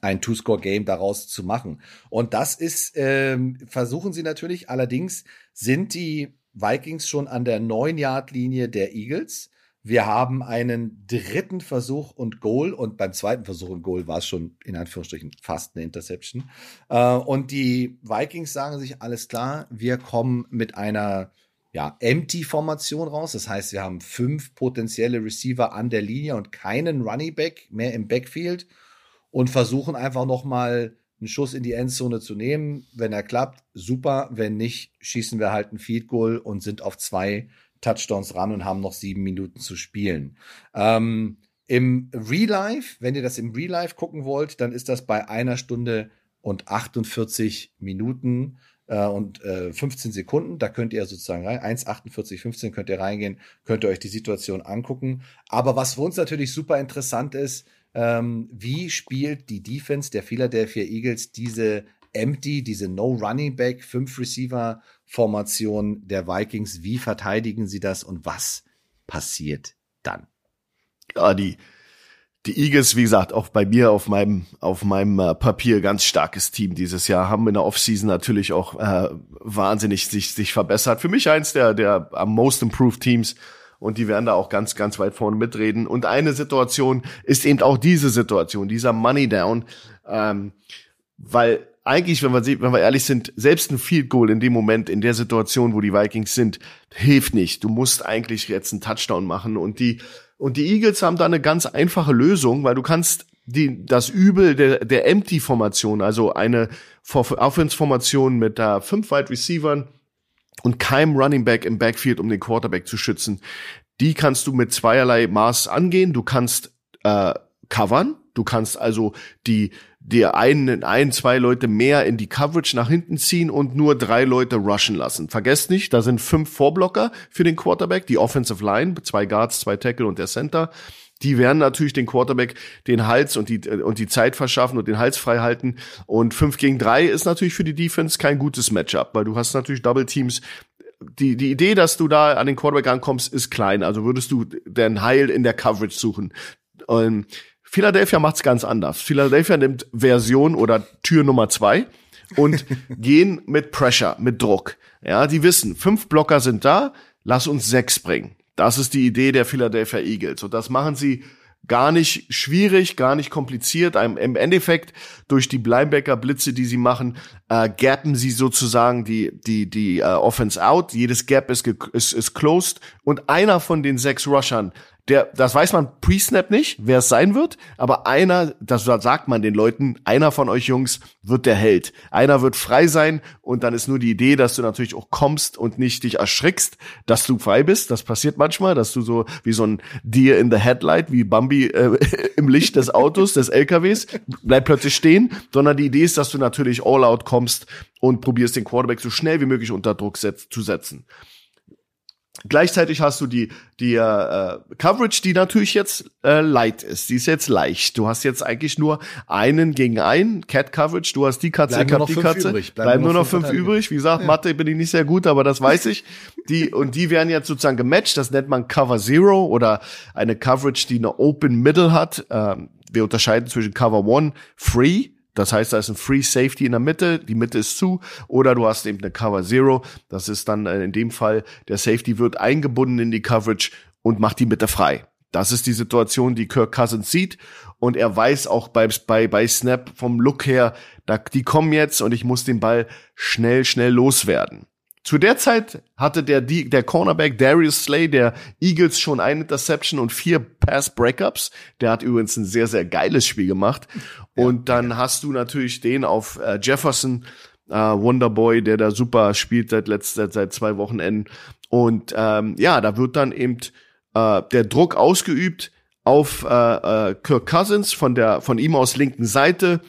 ein Two-Score-Game daraus zu machen. Und das ist, ähm, versuchen sie natürlich. Allerdings sind die Vikings schon an der 9-Yard-Linie der Eagles. Wir haben einen dritten Versuch und Goal und beim zweiten Versuch und Goal war es schon in Anführungsstrichen fast eine Interception. Äh, und die Vikings sagen sich, alles klar, wir kommen mit einer ja, Empty-Formation raus. Das heißt, wir haben fünf potenzielle Receiver an der Linie und keinen Running Back mehr im Backfield und versuchen einfach noch mal einen Schuss in die Endzone zu nehmen. Wenn er klappt, super. Wenn nicht, schießen wir halt ein Feed Goal und sind auf zwei Touchdowns ran und haben noch sieben Minuten zu spielen. Ähm, Im Real Life, wenn ihr das im Real Life gucken wollt, dann ist das bei einer Stunde und 48 Minuten äh, und äh, 15 Sekunden. Da könnt ihr sozusagen rein, 1,48, 15 könnt ihr reingehen, könnt ihr euch die Situation angucken. Aber was für uns natürlich super interessant ist, ähm, wie spielt die Defense der Philadelphia Eagles diese Empty, diese No Running Back, fünf Receiver Formation der Vikings. Wie verteidigen sie das und was passiert dann? Ja, die, die Eagles, wie gesagt, auch bei mir auf meinem auf meinem äh, Papier ganz starkes Team dieses Jahr, haben in der Offseason natürlich auch äh, wahnsinnig sich sich verbessert. Für mich eins der der am most improved Teams und die werden da auch ganz ganz weit vorne mitreden. Und eine Situation ist eben auch diese Situation, dieser Money Down, ähm, weil eigentlich, wenn wir, wenn wir ehrlich sind, selbst ein Field Goal in dem Moment, in der Situation, wo die Vikings sind, hilft nicht. Du musst eigentlich jetzt einen Touchdown machen und die und die Eagles haben da eine ganz einfache Lösung, weil du kannst die, das Übel der, der Empty-Formation, also eine Offense-Formation mit da fünf Wide Receivern und keinem Running Back im Backfield, um den Quarterback zu schützen, die kannst du mit zweierlei Maß angehen. Du kannst äh, covern, du kannst also die dir einen, ein, zwei Leute mehr in die Coverage nach hinten ziehen und nur drei Leute rushen lassen. Vergesst nicht, da sind fünf Vorblocker für den Quarterback, die Offensive Line, zwei Guards, zwei Tackle und der Center. Die werden natürlich den Quarterback den Hals und die, und die Zeit verschaffen und den Hals frei halten. Und fünf gegen drei ist natürlich für die Defense kein gutes Matchup, weil du hast natürlich Double Teams, die, die Idee, dass du da an den Quarterback ankommst, ist klein. Also würdest du den Heil in der Coverage suchen. Und Philadelphia macht's ganz anders. Philadelphia nimmt Version oder Tür Nummer zwei und gehen mit Pressure, mit Druck. Ja, die wissen, fünf Blocker sind da, lass uns sechs bringen. Das ist die Idee der Philadelphia Eagles. Und das machen sie gar nicht schwierig, gar nicht kompliziert. Im Endeffekt durch die Linebacker-Blitze, die sie machen, äh, gappen sie sozusagen die die die äh, Offense out. Jedes Gap ist, ist ist closed und einer von den sechs Rushern der, das weiß man pre-snap nicht, wer es sein wird, aber einer, das sagt man den Leuten, einer von euch Jungs wird der Held. Einer wird frei sein und dann ist nur die Idee, dass du natürlich auch kommst und nicht dich erschrickst, dass du frei bist. Das passiert manchmal, dass du so wie so ein Deer in the Headlight, wie Bambi äh, im Licht des Autos, des LKWs, bleib plötzlich stehen, sondern die Idee ist, dass du natürlich all out kommst und probierst den Quarterback so schnell wie möglich unter Druck setz zu setzen. Gleichzeitig hast du die die äh, Coverage, die natürlich jetzt äh, light ist. Die ist jetzt leicht. Du hast jetzt eigentlich nur einen gegen einen Cat Coverage. Du hast die Katze, ich hab die Katze. Übrig. Bleiben, Bleiben nur noch fünf, fünf übrig. Wie gesagt, ja. Mathe bin ich nicht sehr gut, aber das weiß ich. Die und die werden jetzt sozusagen gematcht. Das nennt man Cover Zero oder eine Coverage, die eine Open Middle hat. Ähm, wir unterscheiden zwischen Cover One Free das heißt, da ist ein Free Safety in der Mitte, die Mitte ist zu, oder du hast eben eine Cover Zero. Das ist dann äh, in dem Fall, der Safety wird eingebunden in die Coverage und macht die Mitte frei. Das ist die Situation, die Kirk Cousins sieht. Und er weiß auch bei, bei, bei Snap vom Look her, da, die kommen jetzt und ich muss den Ball schnell, schnell loswerden. Zu der Zeit hatte der, der Cornerback Darius Slay der Eagles schon eine Interception und vier Pass Breakups. Der hat übrigens ein sehr, sehr geiles Spiel gemacht. Und dann ja. hast du natürlich den auf äh, Jefferson, äh, Wonderboy, der da super spielt seit letzter, seit zwei Wochenenden. Und ähm, ja, da wird dann eben äh, der Druck ausgeübt auf äh, äh, Kirk Cousins von der von ihm aus linken Seite.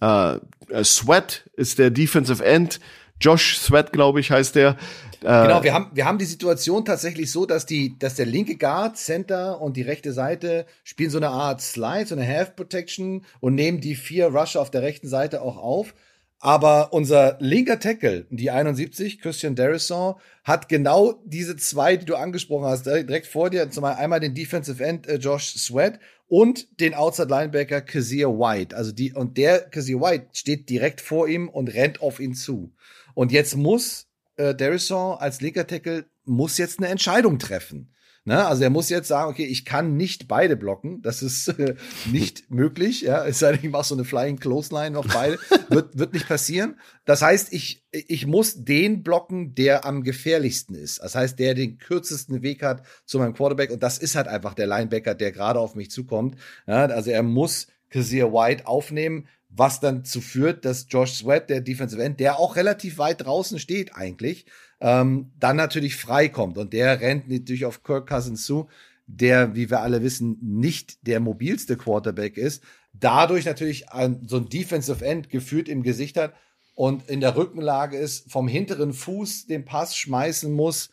Äh, äh Sweat ist der Defensive End Josh Sweat, glaube ich, heißt der. Äh, genau, wir haben, wir haben die Situation tatsächlich so, dass die, dass der linke Guard, Center und die rechte Seite spielen so eine Art Slide, so eine Half Protection und nehmen die vier Rusher auf der rechten Seite auch auf. Aber unser linker Tackle, die 71, Christian Darrison, hat genau diese zwei, die du angesprochen hast, direkt vor dir, zum einmal den Defensive End äh, Josh Sweat und den Outside Linebacker Kazir White. Also die, und der Kazir White steht direkt vor ihm und rennt auf ihn zu. Und jetzt muss äh, Darrison als linker Tackle muss jetzt eine Entscheidung treffen. Ne? Also er muss jetzt sagen, okay, ich kann nicht beide blocken. Das ist äh, nicht möglich. Ja, es sei denn, ich mache so eine Flying Clothesline noch beide. wird, wird nicht passieren. Das heißt, ich, ich muss den blocken, der am gefährlichsten ist. Das heißt, der den kürzesten Weg hat zu meinem Quarterback. Und das ist halt einfach der Linebacker, der gerade auf mich zukommt. Ja, also er muss Kazir White aufnehmen, was dann zu führt, dass Josh Sweat, der Defensive End, der auch relativ weit draußen steht eigentlich, ähm, dann natürlich frei kommt. Und der rennt natürlich auf Kirk Cousins zu, der, wie wir alle wissen, nicht der mobilste Quarterback ist. Dadurch natürlich ein, so ein Defensive End gefühlt im Gesicht hat und in der Rückenlage ist, vom hinteren Fuß den Pass schmeißen muss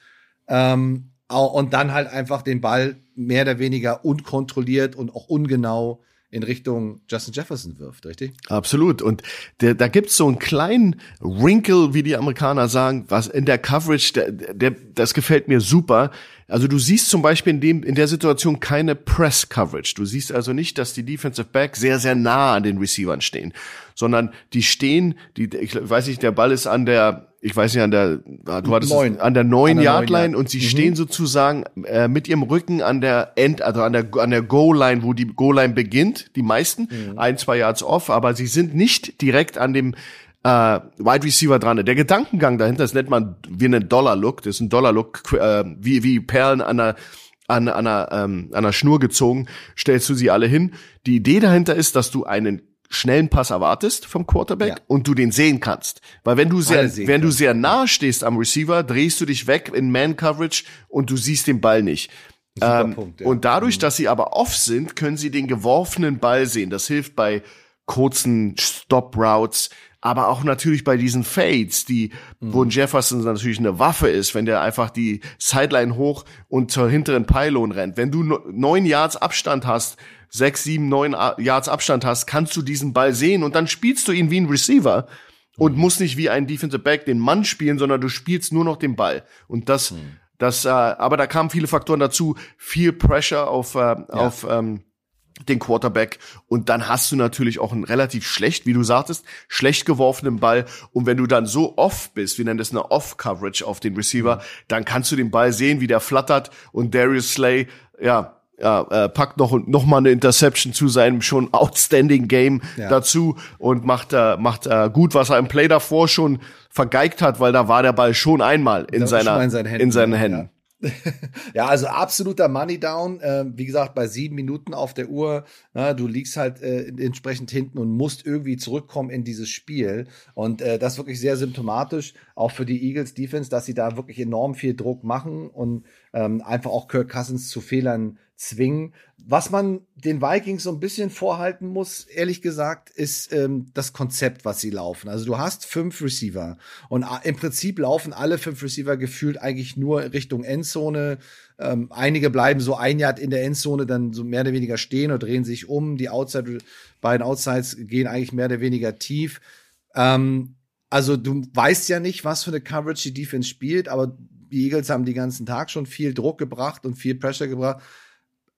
ähm, und dann halt einfach den Ball mehr oder weniger unkontrolliert und auch ungenau in Richtung Justin Jefferson wirft, richtig? Absolut. Und der, da gibt's so einen kleinen Wrinkle, wie die Amerikaner sagen, was in der Coverage, der, der, das gefällt mir super. Also du siehst zum Beispiel in dem in der Situation keine Press Coverage. Du siehst also nicht, dass die Defensive Back sehr sehr nah an den Receivern stehen, sondern die stehen, die ich weiß nicht, der Ball ist an der ich weiß nicht an der ah, du hattest Neun. es, an der neuen An der Yard Line neun, ja. und sie stehen sozusagen äh, mit ihrem Rücken an der End also an der an der Goal Line, wo die Goal Line beginnt, die meisten ein zwei Yards off, aber sie sind nicht direkt an dem äh, Wide Receiver dran. Der Gedankengang dahinter, das nennt man wie einen Dollar-Look, das ist ein Dollar-Look, äh, wie, wie Perlen an einer, an, an, einer, ähm, an einer Schnur gezogen, stellst du sie alle hin. Die Idee dahinter ist, dass du einen schnellen Pass erwartest vom Quarterback Ja. und du den sehen kannst. Weil wenn du sehr, wenn du sehr nah stehst am Receiver, drehst du dich weg in Man-Coverage und du siehst den Ball nicht. Ähm, Punkt, ja. Mhm. Und dadurch, dass sie aber off sind, können sie den geworfenen Ball sehen. Das hilft bei kurzen Stop-Routes, aber auch natürlich bei diesen Fades, die, wo Mhm. ein Jefferson natürlich eine Waffe ist, wenn der einfach die Sideline hoch und zur hinteren Pylon rennt. Wenn du neun Yards Abstand hast, sechs, sieben, neun Yards Abstand hast, kannst du diesen Ball sehen und dann spielst du ihn wie ein Receiver und musst nicht wie ein Defensive Back den Mann spielen, sondern du spielst nur noch den Ball. Und das, das, äh, aber da kamen viele Faktoren dazu, viel Pressure auf, äh, auf ähm, den Quarterback. Und dann hast du natürlich auch einen relativ schlecht, wie du sagtest, schlecht geworfenen Ball. Und wenn du dann so off bist, wir nennen das eine Off-Coverage auf den Receiver, dann kannst du den Ball sehen, wie der flattert und Darius Slay, ja, ja, äh, packt noch noch mal eine Interception zu seinem schon outstanding Game Ja. dazu und macht äh, macht äh, gut, was er im Play davor schon vergeigt hat, weil da war der Ball schon einmal in war seiner in seinen Händen, in seinen ja. Händen. Ja, also absoluter Money Down. Äh, wie gesagt, bei sieben Minuten auf der Uhr. Na, du liegst halt äh, entsprechend hinten und musst irgendwie zurückkommen in dieses Spiel. Und äh, das ist wirklich sehr symptomatisch, auch für die Eagles Defense, dass sie da wirklich enorm viel Druck machen und ähm, einfach auch Kirk Cousins zu Fehlern zwingen. Was man den Vikings so ein bisschen vorhalten muss, ehrlich gesagt, ist ähm, das Konzept, was sie laufen. Also du hast fünf Receiver und a- im Prinzip laufen alle fünf Receiver gefühlt eigentlich nur Richtung Endzone. Ähm, einige bleiben so ein Yard in der Endzone, dann so mehr oder weniger stehen und drehen sich um. Die Outside, beiden Outsides gehen eigentlich mehr oder weniger tief. Ähm, also du weißt ja nicht, was für eine Coverage die Defense spielt, aber Eagles haben den ganzen Tag schon viel Druck gebracht und viel Pressure gebracht.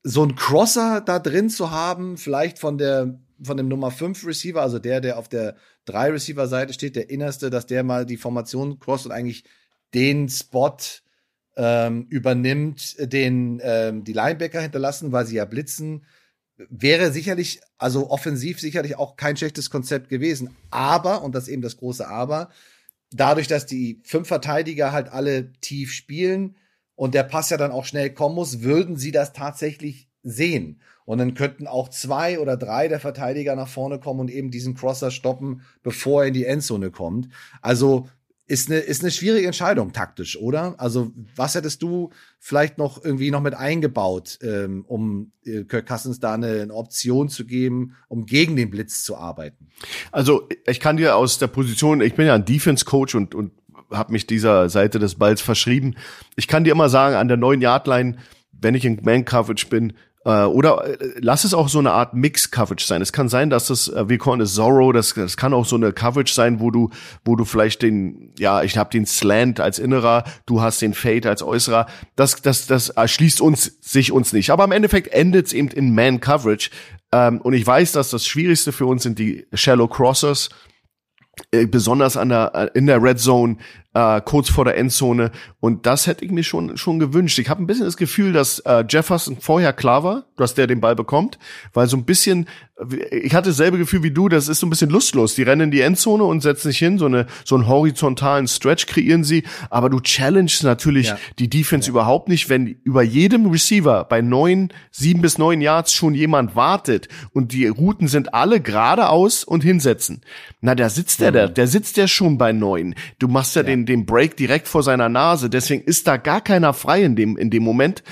So ein Crosser da drin zu haben, vielleicht von der von dem Nummer 5 Receiver, also der, der auf der 3 Receiver Seite steht, der innerste, dass der mal die Formation cross und eigentlich den Spot ähm, übernimmt, den ähm, die Linebacker hinterlassen, weil sie ja blitzen, wäre sicherlich, also offensiv sicherlich auch kein schlechtes Konzept gewesen. Aber, und das ist eben das große Aber, dadurch, dass die fünf Verteidiger halt alle tief spielen und der Pass ja dann auch schnell kommen muss, würden sie das tatsächlich sehen. Und dann könnten auch zwei oder drei der Verteidiger nach vorne kommen und eben diesen Crosser stoppen, bevor er in die Endzone kommt. Also ist eine, ist eine schwierige Entscheidung taktisch, oder? Also was hättest du vielleicht noch irgendwie noch mit eingebaut, ähm, um äh, Kirk Cousins da eine, eine Option zu geben, um gegen den Blitz zu arbeiten? Also ich kann dir aus der Position, ich bin ja ein Defense-Coach und, und habe mich dieser Seite des Balls verschrieben. Ich kann dir immer sagen, an der neuen Yardline, wenn ich in Man-Coverage bin, äh, oder äh, lass es auch so eine Art Mix-Coverage sein. Es kann sein, dass das, wir callen es Zorro, das, das kann auch so eine Coverage sein, wo du, wo du vielleicht den, ja, ich habe den Slant als Innerer, du hast den Fade als Äußerer. Das, das, das erschließt uns, sich uns nicht. Aber im Endeffekt endet es eben in Man-Coverage. Ähm, und ich weiß, dass das Schwierigste für uns sind die Shallow Crossers, äh, besonders an der äh, in der Red Zone äh, kurz vor der Endzone und das hätte ich mir schon schon gewünscht. Ich habe ein bisschen das Gefühl, dass äh, Jefferson vorher klar war, dass der den Ball bekommt, weil so ein bisschen ich hatte dasselbe Gefühl wie du, das ist so ein bisschen lustlos. Die rennen in die Endzone und setzen sich hin, so eine so einen horizontalen Stretch kreieren sie, aber du challengest natürlich Ja. die Defense überhaupt nicht, wenn über jedem Receiver bei neun, sieben bis neun Yards schon jemand wartet und die Routen sind alle geradeaus und hinsetzen. Na, da sitzt der, der, der sitzt ja schon bei neun. Du machst ja, den, den Break direkt vor seiner Nase, deswegen ist da gar keiner frei in dem, in dem Moment.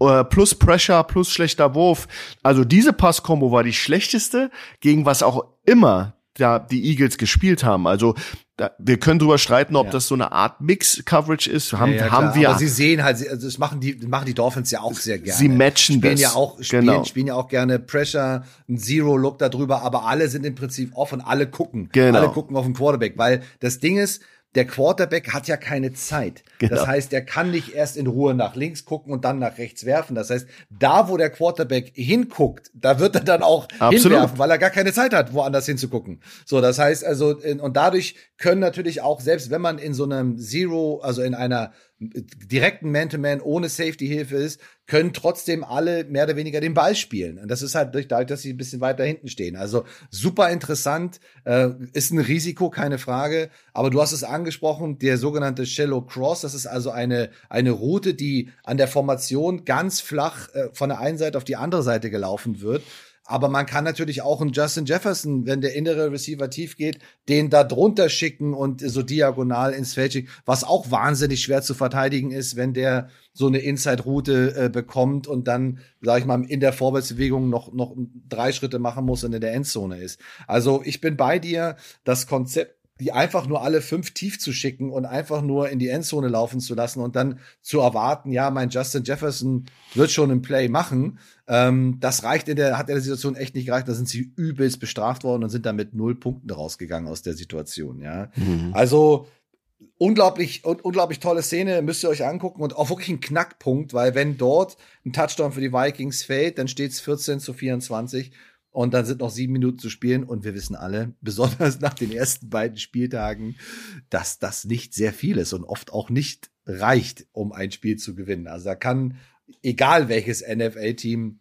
Äh, plus Pressure, plus schlechter Wurf. Also diese Passkombo war die schlechteste, gegen was auch immer da die Eagles gespielt haben. Also da, wir können drüber streiten, ob ja. das so eine Art Mix-Coverage ist. Haben, ja, ja, haben wir. Aber sie sehen halt, also das machen die, machen die Dolphins ja auch sehr gerne. Sie matchen spielen das. ja auch, spielen, genau. spielen ja auch gerne Pressure, ein Zero-Look darüber, aber alle sind im Prinzip off und alle gucken. Genau. Alle gucken auf den Quarterback, weil das Ding ist, der Quarterback hat ja keine Zeit. Genau. Das heißt, er kann nicht erst in Ruhe nach links gucken und dann nach rechts werfen. Das heißt, da, wo der Quarterback hinguckt, da wird er dann auch Absolut. hinwerfen, weil er gar keine Zeit hat, woanders hinzugucken. So, das heißt also, und dadurch können natürlich auch, selbst wenn man in so einem Zero, also in einer direkten Man-to-Man -Man ohne Safety-Hilfe ist, können trotzdem alle mehr oder weniger den Ball spielen. Und das ist halt durch dadurch, dass sie ein bisschen weiter hinten stehen. Also super interessant, äh, ist ein Risiko, keine Frage. Aber du hast es angesprochen, der sogenannte Shallow Cross, das ist also eine, eine Route, die an der Formation ganz flach äh, von der einen Seite auf die andere Seite gelaufen wird. Aber man kann natürlich auch einen Justin Jefferson, wenn der innere Receiver tief geht, den da drunter schicken und so diagonal ins Feld schicken, was auch wahnsinnig schwer zu verteidigen ist, wenn der so eine Inside-Route äh, bekommt und dann, sag ich mal, in der Vorwärtsbewegung noch, noch drei Schritte machen muss und in der Endzone ist. Also ich bin bei dir, das Konzept die einfach nur alle fünf tief zu schicken und einfach nur in die Endzone laufen zu lassen und dann zu erwarten, ja, mein Justin Jefferson wird schon ein Play machen. Ähm, das reicht in der, hat in der Situation echt nicht gereicht. Da sind sie übelst bestraft worden und sind dann mit null Punkten rausgegangen aus der Situation, ja. Mhm. Also, unglaublich, un unglaublich tolle Szene, müsst ihr euch angucken und auch wirklich ein Knackpunkt, weil wenn dort ein Touchdown für die Vikings fällt, dann steht es 14 zu 24 und dann sind noch sieben Minuten zu spielen und wir wissen alle, besonders nach den ersten beiden Spieltagen, dass das nicht sehr viel ist und oft auch nicht reicht, um ein Spiel zu gewinnen. Also da kann, egal welches NFL-Team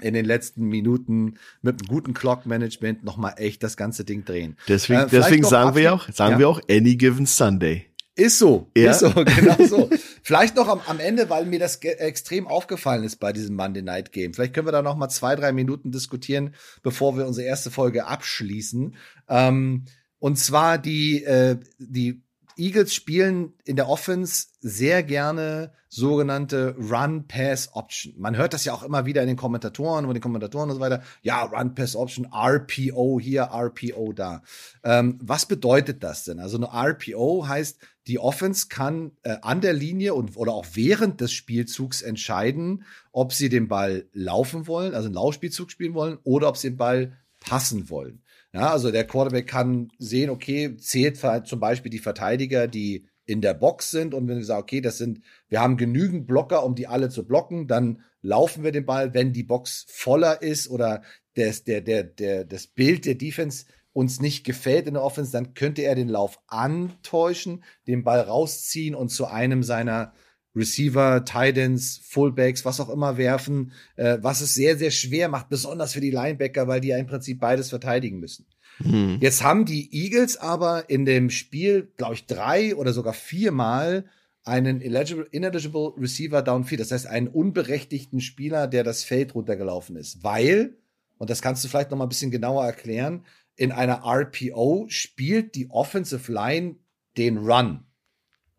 in den letzten Minuten mit einem guten Clock-Management noch mal echt das ganze Ding drehen. Deswegen, äh, deswegen sagen wir auch, sagen ja. wir auch any given Sunday. Ist so, ja? ist so, genau so. Vielleicht noch am, am Ende, weil mir das extrem aufgefallen ist bei diesem Monday Night Game. Vielleicht können wir da noch mal zwei, drei Minuten diskutieren, bevor wir unsere erste Folge abschließen. Ähm, und zwar die, äh, die Eagles spielen in der Offense sehr gerne sogenannte Run-Pass-Option. Man hört das ja auch immer wieder in den Kommentatoren, über den Kommentatoren und so weiter. Ja, Run-Pass-Option, RPO hier, RPO da. Ähm, was bedeutet das denn? Also eine RPO heißt, die Offense kann äh, an der Linie und oder auch während des Spielzugs entscheiden, ob sie den Ball laufen wollen, also einen Laufspielzug spielen wollen, oder ob sie den Ball passen wollen. Ja, also der Quarterback kann sehen, okay, zählt zum Beispiel die Verteidiger, die in der Box sind und wenn wir sagen, okay, das sind, wir haben genügend Blocker, um die alle zu blocken, dann laufen wir den Ball, wenn die Box voller ist oder das, der, der, der, das Bild der Defense uns nicht gefällt in der Offense, dann könnte er den Lauf antäuschen, den Ball rausziehen und zu einem seiner Receiver, Titans, Fullbacks, was auch immer werfen, äh, was es sehr, sehr schwer macht, besonders für die Linebacker, weil die ja im Prinzip beides verteidigen müssen. Hm. Jetzt haben die Eagles aber in dem Spiel, glaube ich, drei oder sogar viermal einen ineligible, ineligible Receiver downfield, das heißt einen unberechtigten Spieler, der das Feld runtergelaufen ist, weil, und das kannst du vielleicht noch mal ein bisschen genauer erklären, in einer RPO spielt die Offensive Line den Run,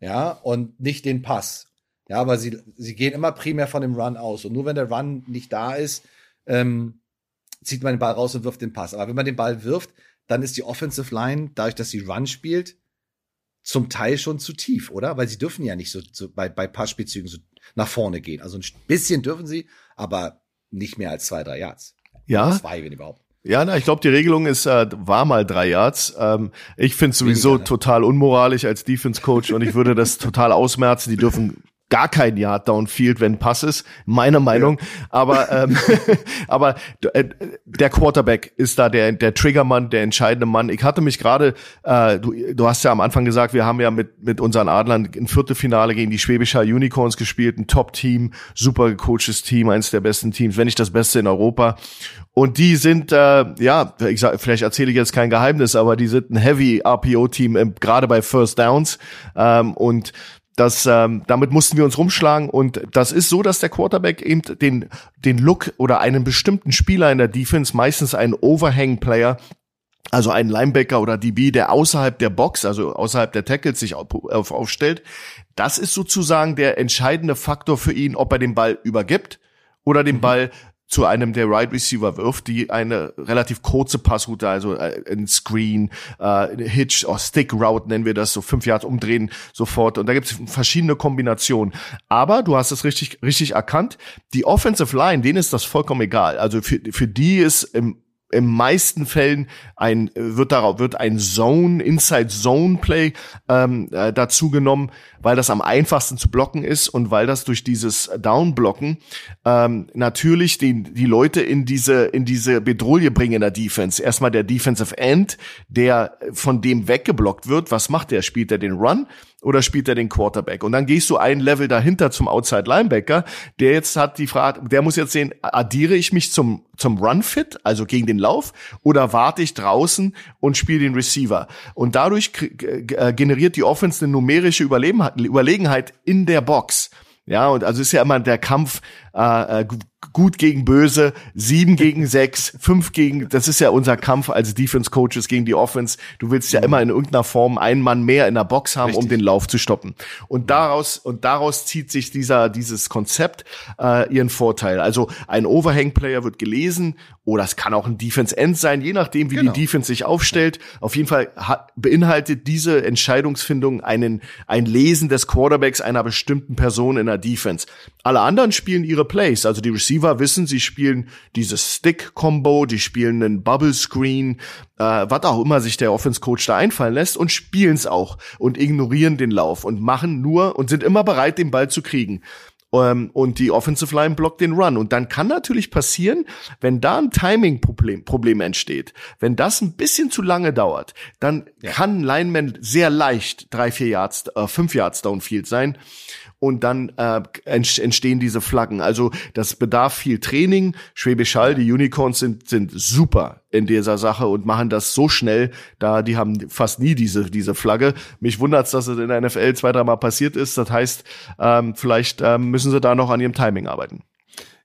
ja, und nicht den Pass. Ja, aber sie, sie gehen immer primär von dem Run aus. Und nur wenn der Run nicht da ist, ähm, zieht man den Ball raus und wirft den Pass. Aber wenn man den Ball wirft, dann ist die Offensive Line, dadurch, dass sie Run spielt, zum Teil schon zu tief, oder? Weil sie dürfen ja nicht so, so bei, bei Passspielzügen so nach vorne gehen. Also ein bisschen dürfen sie, aber nicht mehr als zwei, drei Yards. Ja. Zwei, wenn überhaupt. Ja, na, ich glaube, die Regelung ist, äh, war mal drei Yards. Ähm, ich finde sowieso Weniger, ne? total unmoralisch als Defense Coach und ich würde das total ausmerzen. Die dürfen gar kein Yard Downfield, wenn Pass ist, meiner Meinung. Ja. Aber ähm, aber äh, der Quarterback ist da der der Triggermann, der entscheidende Mann. Ich hatte mich gerade, äh, du, du hast ja am Anfang gesagt, wir haben ja mit mit unseren Adlern ein Viertelfinale gegen die Schwäbischer Unicorns gespielt, ein Top-Team, super gecoachtes Team, eines der besten Teams, wenn nicht das Beste in Europa. Und die sind, äh, ja, ich sag, vielleicht erzähle ich jetzt kein Geheimnis, aber die sind ein Heavy RPO-Team, gerade bei First Downs. Ähm, und das, ähm, damit mussten wir uns rumschlagen und das ist so, dass der Quarterback eben den, den Look oder einen bestimmten Spieler in der Defense, meistens einen Overhang-Player, also einen Linebacker oder DB, der außerhalb der Box, also außerhalb der Tackles sich auf, auf, aufstellt, das ist sozusagen der entscheidende Faktor für ihn, ob er den Ball übergibt oder den mhm. Ball zu einem der Right Receiver wirft, die eine relativ kurze Passroute, also äh, ein Screen, äh, Hitch oder Stick Route nennen wir das, so fünf Yards umdrehen sofort. Und da gibt es verschiedene Kombinationen. Aber du hast es richtig, richtig erkannt. Die Offensive Line, denen ist das vollkommen egal. Also für, für die ist im im meisten Fällen ein wird darauf wird ein Zone Inside Zone Play ähm, äh, dazu genommen, weil das am einfachsten zu blocken ist und weil das durch dieses Downblocken ähm, natürlich die die Leute in diese in diese Bedrohung bringen in der Defense. Erstmal der Defensive End, der von dem weggeblockt wird. Was macht der? Spielt er den Run? Oder spielt er den Quarterback? Und dann gehst du ein Level dahinter zum Outside Linebacker, der jetzt hat die Frage, der muss jetzt sehen, addiere ich mich zum, zum Run Fit, also gegen den Lauf, oder warte ich draußen und spiele den Receiver? Und dadurch äh, generiert die Offense eine numerische Überlegenheit in der Box. Ja, und also ist ja immer der Kampf äh, äh gut gegen böse, sieben gegen sechs, fünf gegen, das ist ja unser Kampf als Defense Coaches gegen die Offense. Du willst ja immer in irgendeiner Form einen Mann mehr in der Box haben, Richtig. um den Lauf zu stoppen. Und daraus, und daraus zieht sich dieser, dieses Konzept äh, ihren Vorteil. Also ein Overhang-Player wird gelesen oder es kann auch ein Defense End sein, je nachdem, wie genau. die Defense sich aufstellt. Auf jeden Fall hat, beinhaltet diese Entscheidungsfindung einen, ein Lesen des Quarterbacks einer bestimmten Person in der Defense. Alle anderen spielen ihre Plays, also die Receiver wissen, sie spielen dieses Stick-Combo, die spielen einen Bubble-Screen, äh, was auch immer sich der Offense-Coach da einfallen lässt und spielen es auch und ignorieren den Lauf und machen nur und sind immer bereit, den Ball zu kriegen ähm, und die Offensive Line blockt den Run. Und dann kann natürlich passieren, wenn da ein Timing-Problem Problem entsteht, wenn das ein bisschen zu lange dauert, dann ja. kann ein Lineman sehr leicht drei, vier Yards, äh, fünf Yards downfield sein und dann äh, entstehen diese Flaggen. Also das bedarf viel Training. Schwäbisch Hall, die Unicorns sind, sind super in dieser Sache und machen das so schnell, da die haben fast nie diese, diese Flagge. Mich wundert's, dass es in der NFL zwei, dreimal passiert ist. Das heißt, ähm, vielleicht ähm, müssen sie da noch an ihrem Timing arbeiten.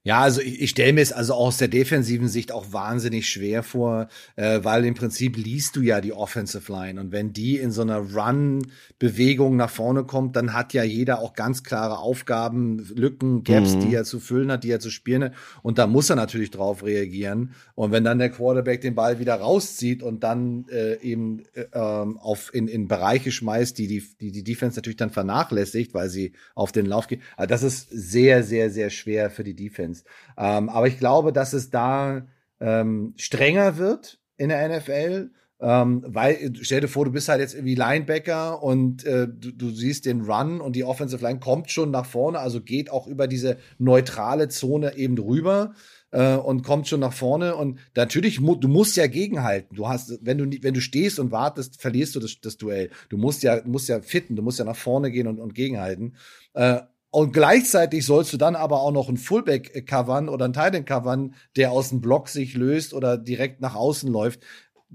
Ja, also ich, ich stelle mir es also aus der defensiven Sicht auch wahnsinnig schwer vor, äh, weil im Prinzip liest du ja die Offensive Line und wenn die in so einer Run-Bewegung nach vorne kommt, dann hat ja jeder auch ganz klare Aufgaben, Lücken, Gaps, mhm. die er zu füllen hat, die er zu spielen hat und da muss er natürlich drauf reagieren und wenn dann der Quarterback den Ball wieder rauszieht und dann äh, eben äh, ähm, auf in, in Bereiche schmeißt, die die, die die Defense natürlich dann vernachlässigt, weil sie auf den Lauf geht, also das ist sehr sehr sehr schwer für die Defense. Defense. Ähm, aber ich glaube, dass es da ähm, strenger wird in der NFL. Ähm, weil, stell dir vor, du bist halt jetzt irgendwie Linebacker und äh, du, du, siehst den Run und die Offensive Line kommt schon nach vorne, also geht auch über diese neutrale Zone eben drüber äh, und kommt schon nach vorne und natürlich mu du musst ja gegenhalten. Du hast, wenn du wenn du stehst und wartest, verlierst du das, das Duell. Du musst ja musst ja fitten, du musst ja nach vorne gehen und, und gegenhalten. Äh, und gleichzeitig sollst du dann aber auch noch einen Fullback covern oder einen Titan covern, der aus dem Block sich löst oder direkt nach außen läuft.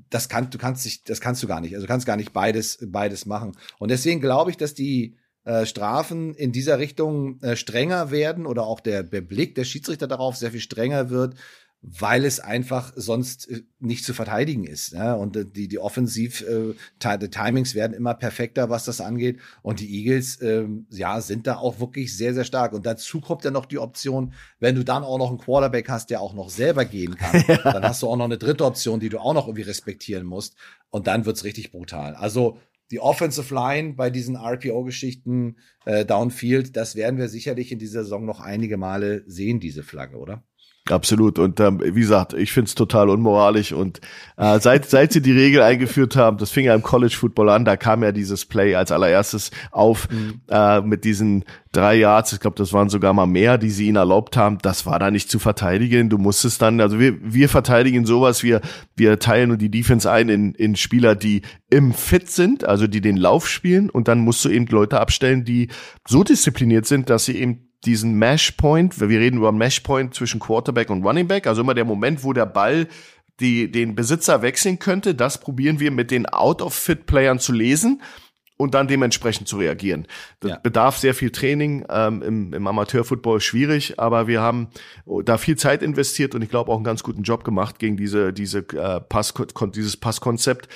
Das kannst du kannst dich, das kannst du gar nicht. Also kannst gar nicht beides, beides machen. Und deswegen glaube ich, dass die äh, Strafen in dieser Richtung äh, strenger werden oder auch der, der Blick der Schiedsrichter darauf sehr viel strenger wird, weil es einfach sonst äh, nicht zu verteidigen ist. Ja? Und äh, die, die Offensiv, äh, die Timings werden immer perfekter, was das angeht. Und die Eagles, äh, ja, sind da auch wirklich sehr, sehr stark. Und dazu kommt ja noch die Option, wenn du dann auch noch einen Quarterback hast, der auch noch selber gehen kann, ja. dann hast du auch noch eine dritte Option, die du auch noch irgendwie respektieren musst. Und dann wird's richtig brutal. Also die Offensive Line bei diesen RPO-Geschichten äh, downfield, das werden wir sicherlich in dieser Saison noch einige Male sehen, diese Flagge, oder? Absolut. Und ähm, wie gesagt, ich find's total unmoralisch. Und äh, seit, seit sie die Regel eingeführt haben, das fing ja im College Football an, da kam ja dieses Play als allererstes auf mhm. äh, mit diesen drei Yards. Ich glaube, das waren sogar mal mehr, die sie ihnen erlaubt haben. Das war da nicht zu verteidigen. Du musstest dann, also wir, wir verteidigen sowas, wir, wir teilen die Defense ein in, in Spieler, die im Fit sind, also die den Lauf spielen. Und dann musst du eben Leute abstellen, die so diszipliniert sind, dass sie eben diesen Mesh Point, wir reden über Mesh Point zwischen Quarterback und Running Back, also immer der Moment, wo der Ball die, den Besitzer wechseln könnte, das probieren wir mit den Out-of-Fit-Playern zu lesen und dann dementsprechend zu reagieren. Das ja. bedarf sehr viel Training, ähm, im, im Amateurfootball schwierig, aber wir haben da viel Zeit investiert und ich glaube auch einen ganz guten Job gemacht gegen diese, diese äh, Pass, dieses Passkonzept.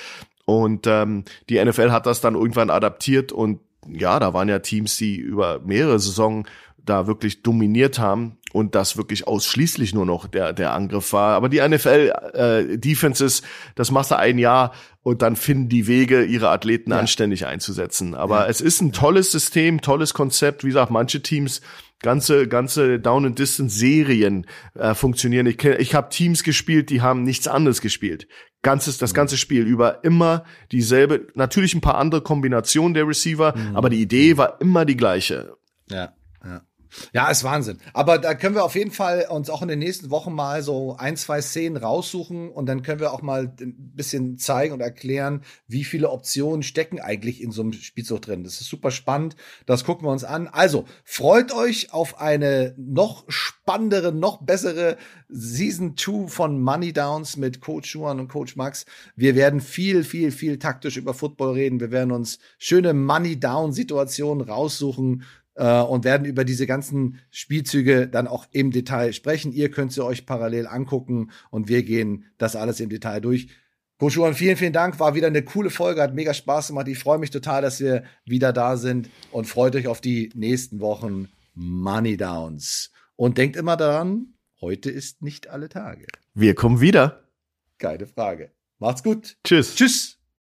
Und ähm, die NFL hat das dann irgendwann adaptiert und ja, da waren ja Teams, die über mehrere Saison da wirklich dominiert haben. und das wirklich ausschließlich nur noch der, der Angriff war. Aber die NFL äh, Defenses, das machst du ein Jahr und dann finden die Wege, ihre Athleten ja. anständig einzusetzen. Aber ja. es ist ein tolles System, tolles Konzept. Wie gesagt, manche Teams ganze ganze Down and Distance Serien äh, funktionieren. Ich, ich habe Teams gespielt, die haben nichts anderes gespielt. Ganzes das mhm. ganze Spiel über immer dieselbe, natürlich ein paar andere Kombinationen der Receiver, mhm. aber die Idee war immer die gleiche. Ja, ja. Ist Wahnsinn. Aber da können wir auf jeden Fall uns auch in den nächsten Wochen mal so ein, zwei Szenen raussuchen und dann können wir auch mal ein bisschen zeigen und erklären, wie viele Optionen stecken eigentlich in so einem Spielzug drin. Das ist super spannend. Das gucken wir uns an. Also, freut euch auf eine noch spannendere, noch bessere Season 2 von Money Downs mit Coach Juan und Coach Max. Wir werden viel, viel, viel taktisch über Football reden. Wir werden uns schöne Money Down Situationen raussuchen äh, und werden über diese ganzen Spielzüge dann auch im Detail sprechen. Ihr könnt sie euch parallel angucken und wir gehen das alles im Detail durch. Koschuan, vielen, vielen Dank. War wieder eine coole Folge, hat mega Spaß gemacht. Ich freue mich total, dass wir wieder da sind und freut euch auf die nächsten Wochen Money Downs. Und denkt immer daran, heute ist nicht alle Tage. Wir kommen wieder. Keine Frage. Macht's gut. Tschüss. Tschüss.